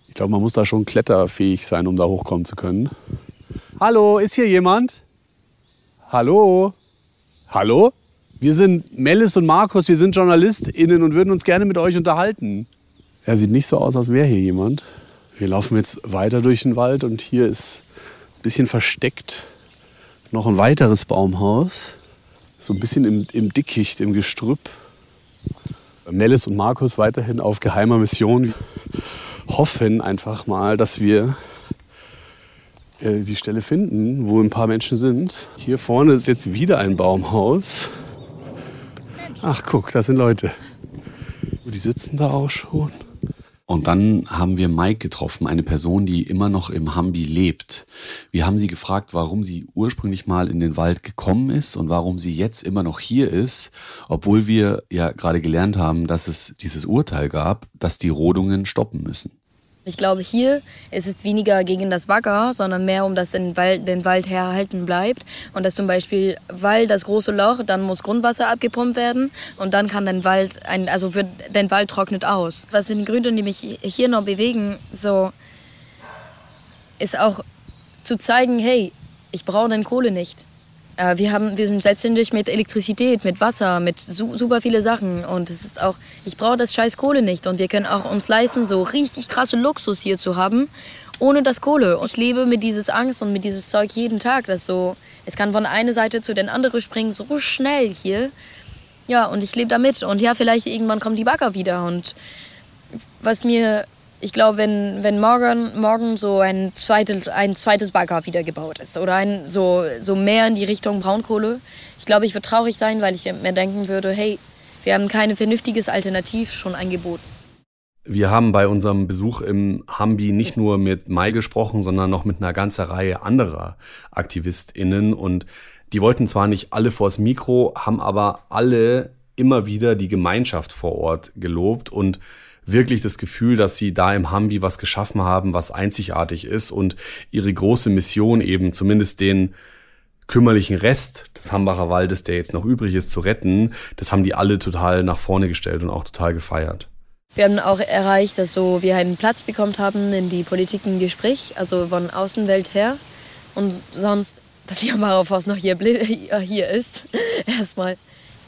Ich glaube, man muss da schon kletterfähig sein, um da hochkommen zu können. Hallo, ist hier jemand? Hallo? Hallo? Wir sind Melis und Markus, wir sind JournalistInnen und würden uns gerne mit euch unterhalten. Er sieht nicht so aus, als wäre hier jemand. Wir laufen jetzt weiter durch den Wald und hier ist ein bisschen versteckt noch ein weiteres Baumhaus. So ein bisschen im, im Dickicht, im Gestrüpp. Melis und Markus weiterhin auf geheimer Mission. Hoffen einfach mal, dass wir äh, die Stelle finden, wo ein paar Menschen sind. Hier vorne ist jetzt wieder ein Baumhaus. Ach, guck, da sind Leute. Die sitzen da auch schon. Und dann haben wir Mike getroffen, eine Person, die immer noch im Hambi lebt. Wir haben sie gefragt, warum sie ursprünglich mal in den Wald gekommen ist und warum sie jetzt immer noch hier ist, obwohl wir ja gerade gelernt haben, dass es dieses Urteil gab, dass die Rodungen stoppen müssen. Ich glaube, hier ist es weniger gegen das Bagger, sondern mehr um das den Wald, den Wald herhalten bleibt. Und dass zum Beispiel, weil das große Loch, dann muss Grundwasser abgepumpt werden und dann kann den Wald, ein, also wird, den Wald trocknet aus. Was sind die Gründe, die mich hier noch bewegen, so, ist auch zu zeigen, hey, ich brauche den Kohle nicht. Äh, wir, haben, wir sind selbstständig mit Elektrizität, mit Wasser, mit su super viele Sachen. Und es ist auch, ich brauche das scheiß Kohle nicht. Und wir können auch uns leisten, so richtig krasse Luxus hier zu haben, ohne das Kohle. Und ich lebe mit dieses Angst und mit dieses Zeug jeden Tag, dass so, es kann von einer Seite zu den anderen springen, so schnell hier. Ja, und ich lebe damit. Und ja, vielleicht irgendwann kommt die Bagger wieder. Und was mir ich glaube, wenn, wenn morgen, morgen so ein zweites, ein zweites Bagger wieder gebaut ist oder ein, so, so mehr in die Richtung Braunkohle, ich glaube, ich würde traurig sein, weil ich mir denken würde, hey, wir haben kein vernünftiges Alternativ schon angeboten. Wir haben bei unserem Besuch im Hambi nicht nur mit Mai gesprochen, sondern noch mit einer ganzen Reihe anderer AktivistInnen. Und die wollten zwar nicht alle vors Mikro, haben aber alle immer wieder die Gemeinschaft vor Ort gelobt und wirklich das Gefühl, dass sie da im Hambi was geschaffen haben, was einzigartig ist und ihre große Mission eben zumindest den kümmerlichen Rest des Hambacher Waldes, der jetzt noch übrig ist, zu retten, das haben die alle total nach vorne gestellt und auch total gefeiert. Wir haben auch erreicht, dass so wir einen Platz bekommen haben in die Politik im Gespräch, also von Außenwelt her. Und sonst, dass die Hambacher Forst noch hier, hier ist, erstmal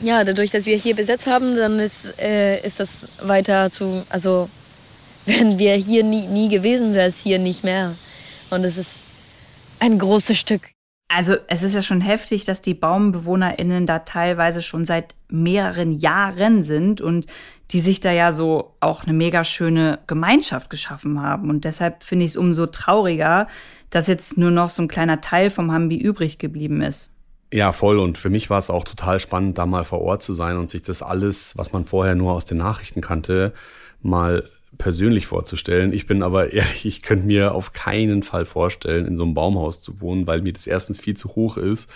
ja, dadurch, dass wir hier besetzt haben, dann ist, äh, ist das weiter zu, also wenn wir hier nie, nie gewesen, wäre es hier nicht mehr. Und es ist ein großes Stück. Also es ist ja schon heftig, dass die BaumbewohnerInnen da teilweise schon seit mehreren Jahren sind und die sich da ja so auch eine mega schöne Gemeinschaft geschaffen haben. Und deshalb finde ich es umso trauriger, dass jetzt nur noch so ein kleiner Teil vom Hambi übrig geblieben ist. Ja, voll. Und für mich war es auch total spannend, da mal vor Ort zu sein und sich das alles, was man vorher nur aus den Nachrichten kannte, mal persönlich vorzustellen. Ich bin aber ehrlich, ich könnte mir auf keinen Fall vorstellen, in so einem Baumhaus zu wohnen, weil mir das erstens viel zu hoch ist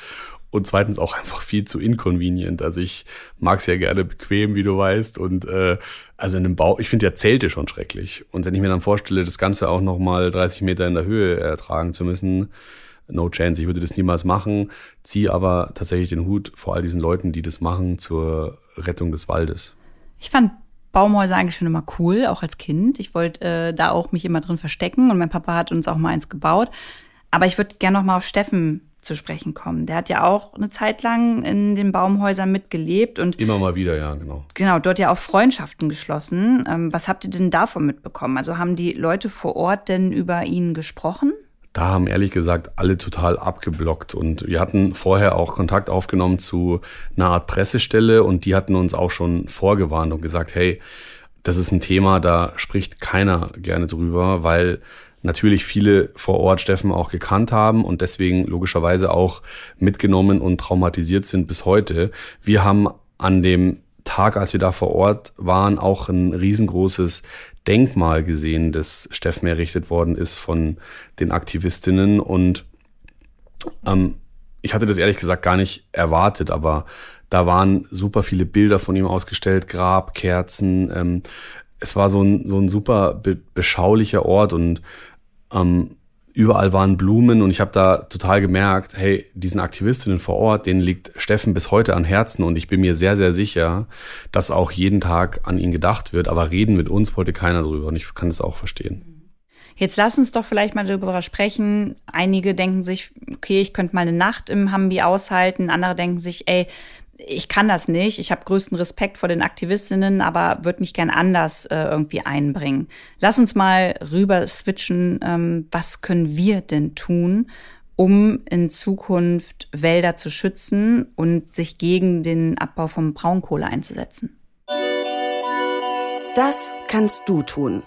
und zweitens auch einfach viel zu inconvenient. Also ich mag es ja gerne bequem, wie du weißt. Und äh, also in einem Bau, ich finde ja Zelte schon schrecklich. Und wenn ich mir dann vorstelle, das Ganze auch nochmal 30 Meter in der Höhe ertragen zu müssen, no chance. Ich würde das niemals machen, ziehe aber tatsächlich den Hut vor all diesen Leuten, die das machen zur Rettung des Waldes. Ich fand Baumhäuser eigentlich schon immer cool, auch als Kind. Ich wollte äh, da auch mich immer drin verstecken und mein Papa hat uns auch mal eins gebaut. Aber ich würde gerne noch mal auf Steffen zu sprechen kommen. Der hat ja auch eine Zeit lang in den Baumhäusern mitgelebt und immer mal wieder, ja, genau. Genau, dort ja auch Freundschaften geschlossen. Ähm, was habt ihr denn davon mitbekommen? Also haben die Leute vor Ort denn über ihn gesprochen? Da haben ehrlich gesagt alle total abgeblockt. Und wir hatten vorher auch Kontakt aufgenommen zu einer Art Pressestelle und die hatten uns auch schon vorgewarnt und gesagt, hey, das ist ein Thema, da spricht keiner gerne drüber, weil natürlich viele vor Ort Steffen auch gekannt haben und deswegen logischerweise auch mitgenommen und traumatisiert sind bis heute. Wir haben an dem Tag, als wir da vor Ort waren, auch ein riesengroßes Denkmal gesehen, das Steffen errichtet worden ist von den Aktivistinnen. Und ähm, ich hatte das ehrlich gesagt gar nicht erwartet, aber da waren super viele Bilder von ihm ausgestellt, Grabkerzen. Ähm, es war so ein, so ein super be beschaulicher Ort und ähm, überall waren Blumen und ich habe da total gemerkt, hey, diesen Aktivistinnen vor Ort, denen liegt Steffen bis heute an Herzen und ich bin mir sehr, sehr sicher, dass auch jeden Tag an ihn gedacht wird, aber reden mit uns wollte keiner drüber und ich kann es auch verstehen. Jetzt lass uns doch vielleicht mal darüber sprechen. Einige denken sich, okay, ich könnte mal eine Nacht im Hambi aushalten. Andere denken sich, ey, ich kann das nicht. Ich habe größten Respekt vor den Aktivistinnen, aber würde mich gern anders äh, irgendwie einbringen. Lass uns mal rüber switchen. Ähm, was können wir denn tun, um in Zukunft Wälder zu schützen und sich gegen den Abbau von Braunkohle einzusetzen? Das kannst du tun.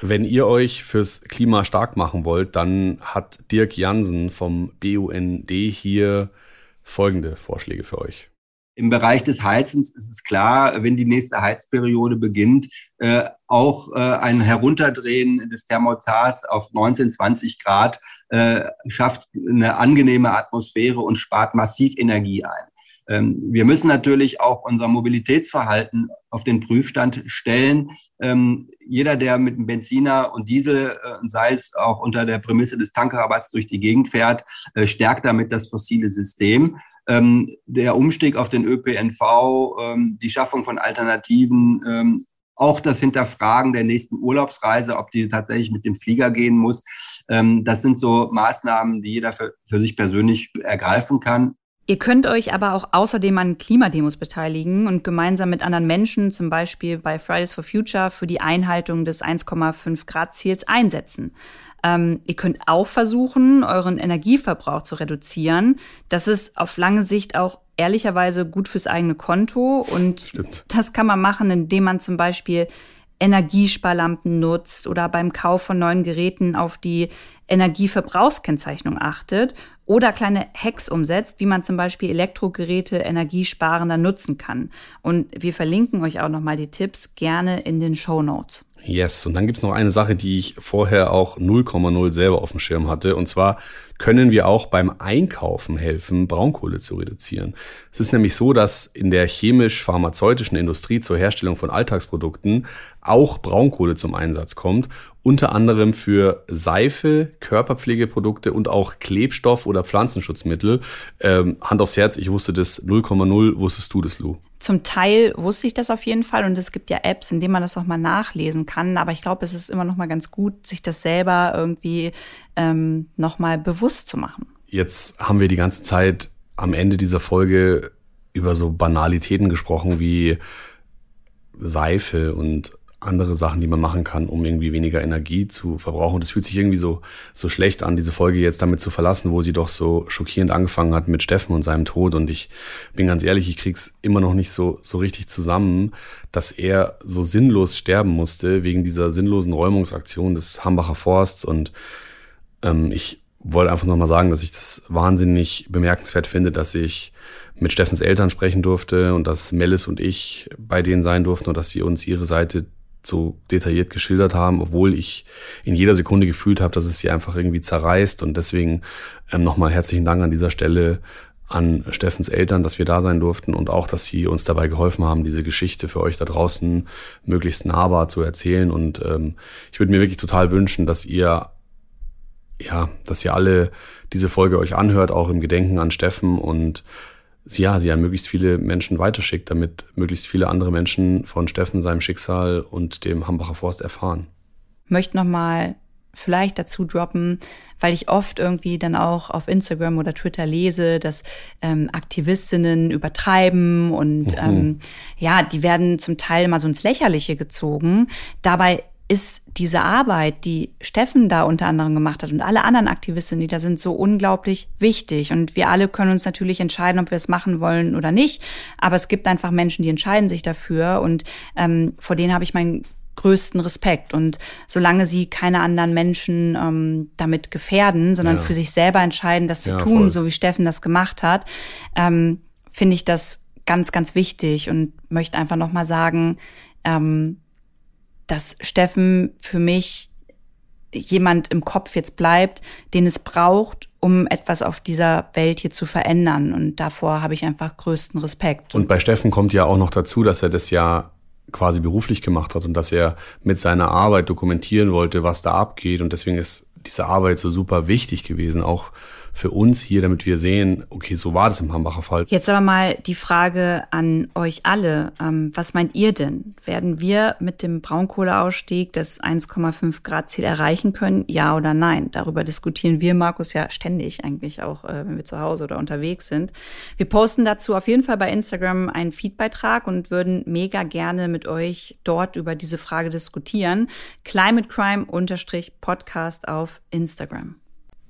Wenn ihr euch fürs Klima stark machen wollt, dann hat Dirk Jansen vom BUND hier folgende Vorschläge für euch. Im Bereich des Heizens ist es klar, wenn die nächste Heizperiode beginnt, äh, auch äh, ein Herunterdrehen des Thermostats auf 19, 20 Grad äh, schafft eine angenehme Atmosphäre und spart massiv Energie ein. Ähm, wir müssen natürlich auch unser Mobilitätsverhalten auf den Prüfstand stellen. Ähm, jeder, der mit einem Benziner und Diesel, äh, sei es auch unter der Prämisse des Tankrabatts durch die Gegend fährt, äh, stärkt damit das fossile System. Ähm, der Umstieg auf den ÖPNV, die Schaffung von Alternativen, auch das Hinterfragen der nächsten Urlaubsreise, ob die tatsächlich mit dem Flieger gehen muss. das sind so Maßnahmen, die jeder für, für sich persönlich ergreifen kann. Ihr könnt euch aber auch außerdem an Klimademos beteiligen und gemeinsam mit anderen Menschen, zum Beispiel bei Fridays for Future, für die Einhaltung des 1,5 Grad Ziels einsetzen. Ähm, ihr könnt auch versuchen, euren Energieverbrauch zu reduzieren. Das ist auf lange Sicht auch ehrlicherweise gut fürs eigene Konto und Stimmt. das kann man machen, indem man zum Beispiel Energiesparlampen nutzt oder beim Kauf von neuen Geräten auf die Energieverbrauchskennzeichnung achtet oder kleine Hacks umsetzt, wie man zum Beispiel Elektrogeräte energiesparender nutzen kann. Und wir verlinken euch auch nochmal die Tipps gerne in den Show Notes. Yes, und dann gibt's noch eine Sache, die ich vorher auch 0,0 selber auf dem Schirm hatte. Und zwar können wir auch beim Einkaufen helfen, Braunkohle zu reduzieren. Es ist nämlich so, dass in der chemisch-pharmazeutischen Industrie zur Herstellung von Alltagsprodukten auch Braunkohle zum Einsatz kommt. Unter anderem für Seife, Körperpflegeprodukte und auch Klebstoff oder Pflanzenschutzmittel. Ähm, Hand aufs Herz, ich wusste das 0,0. Wusstest du das, Lou? Zum Teil wusste ich das auf jeden Fall und es gibt ja Apps, in denen man das auch mal nachlesen kann. Aber ich glaube, es ist immer noch mal ganz gut, sich das selber irgendwie ähm, noch mal bewusst zu machen. Jetzt haben wir die ganze Zeit am Ende dieser Folge über so Banalitäten gesprochen wie Seife und andere Sachen, die man machen kann, um irgendwie weniger Energie zu verbrauchen. Und es fühlt sich irgendwie so, so schlecht an, diese Folge jetzt damit zu verlassen, wo sie doch so schockierend angefangen hat mit Steffen und seinem Tod. Und ich bin ganz ehrlich, ich krieg's immer noch nicht so, so richtig zusammen, dass er so sinnlos sterben musste wegen dieser sinnlosen Räumungsaktion des Hambacher Forsts. Und ähm, ich wollte einfach nochmal sagen, dass ich das wahnsinnig bemerkenswert finde, dass ich mit Steffens Eltern sprechen durfte und dass Melis und ich bei denen sein durften und dass sie uns ihre Seite so detailliert geschildert haben, obwohl ich in jeder Sekunde gefühlt habe, dass es sie einfach irgendwie zerreißt. Und deswegen ähm, nochmal herzlichen Dank an dieser Stelle an Steffens Eltern, dass wir da sein durften und auch, dass sie uns dabei geholfen haben, diese Geschichte für euch da draußen möglichst nahbar zu erzählen. Und ähm, ich würde mir wirklich total wünschen, dass ihr ja, dass ihr alle diese Folge euch anhört, auch im Gedenken an Steffen und ja, sie an möglichst viele Menschen weiterschickt, damit möglichst viele andere Menschen von Steffen, seinem Schicksal und dem Hambacher Forst erfahren. Möchte nochmal vielleicht dazu droppen, weil ich oft irgendwie dann auch auf Instagram oder Twitter lese, dass ähm, Aktivistinnen übertreiben und mhm. ähm, ja, die werden zum Teil mal so ins Lächerliche gezogen. Dabei ist diese Arbeit, die Steffen da unter anderem gemacht hat und alle anderen Aktivistinnen, die da sind, so unglaublich wichtig. Und wir alle können uns natürlich entscheiden, ob wir es machen wollen oder nicht. Aber es gibt einfach Menschen, die entscheiden sich dafür. Und ähm, vor denen habe ich meinen größten Respekt. Und solange sie keine anderen Menschen ähm, damit gefährden, sondern ja. für sich selber entscheiden, das zu ja, tun, voll. so wie Steffen das gemacht hat, ähm, finde ich das ganz, ganz wichtig und möchte einfach nochmal sagen, ähm, dass Steffen für mich jemand im Kopf jetzt bleibt, den es braucht, um etwas auf dieser Welt hier zu verändern. Und davor habe ich einfach größten Respekt. Und bei Steffen kommt ja auch noch dazu, dass er das ja quasi beruflich gemacht hat und dass er mit seiner Arbeit dokumentieren wollte, was da abgeht. Und deswegen ist diese Arbeit so super wichtig gewesen, auch für uns hier, damit wir sehen, okay, so war das im Hambacher Fall. Jetzt aber mal die Frage an euch alle. Ähm, was meint ihr denn? Werden wir mit dem Braunkohleausstieg das 1,5 Grad Ziel erreichen können? Ja oder nein? Darüber diskutieren wir, Markus, ja ständig eigentlich auch, äh, wenn wir zu Hause oder unterwegs sind. Wir posten dazu auf jeden Fall bei Instagram einen Feedbeitrag und würden mega gerne mit euch dort über diese Frage diskutieren. Climate Crime Podcast auf Instagram.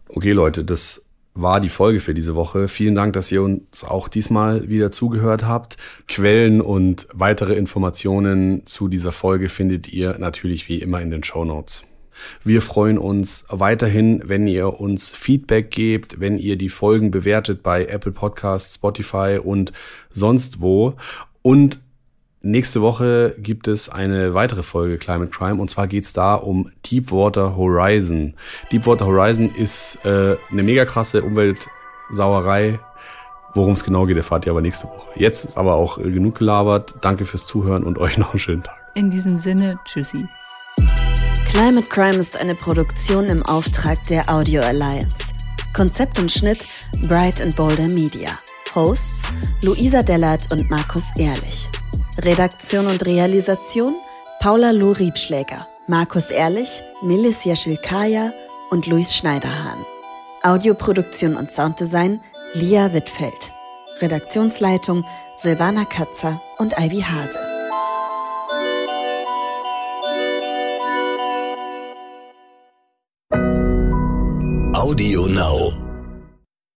Okay, Leute, das war die Folge für diese Woche. Vielen Dank, dass ihr uns auch diesmal wieder zugehört habt. Quellen und weitere Informationen zu dieser Folge findet ihr natürlich wie immer in den Show Notes. Wir freuen uns weiterhin, wenn ihr uns Feedback gebt, wenn ihr die Folgen bewertet bei Apple Podcasts, Spotify und sonst wo. Und Nächste Woche gibt es eine weitere Folge Climate Crime und zwar geht es da um Deepwater Horizon. Deepwater Horizon ist äh, eine mega krasse Umweltsauerei. Worum es genau geht, erfahrt ihr aber nächste Woche. Jetzt ist aber auch genug gelabert. Danke fürs Zuhören und euch noch einen schönen Tag. In diesem Sinne, tschüssi. Climate Crime ist eine Produktion im Auftrag der Audio Alliance. Konzept und Schnitt Bright and Boulder Media. Hosts Luisa Dellert und Markus Ehrlich. Redaktion und Realisation Paula Lou Riebschläger, Markus Ehrlich, Melissa Jaschilkaya und Luis Schneiderhahn. Audioproduktion und Sounddesign Lia Wittfeld. Redaktionsleitung Silvana Katzer und Ivy Hase. Audio Now.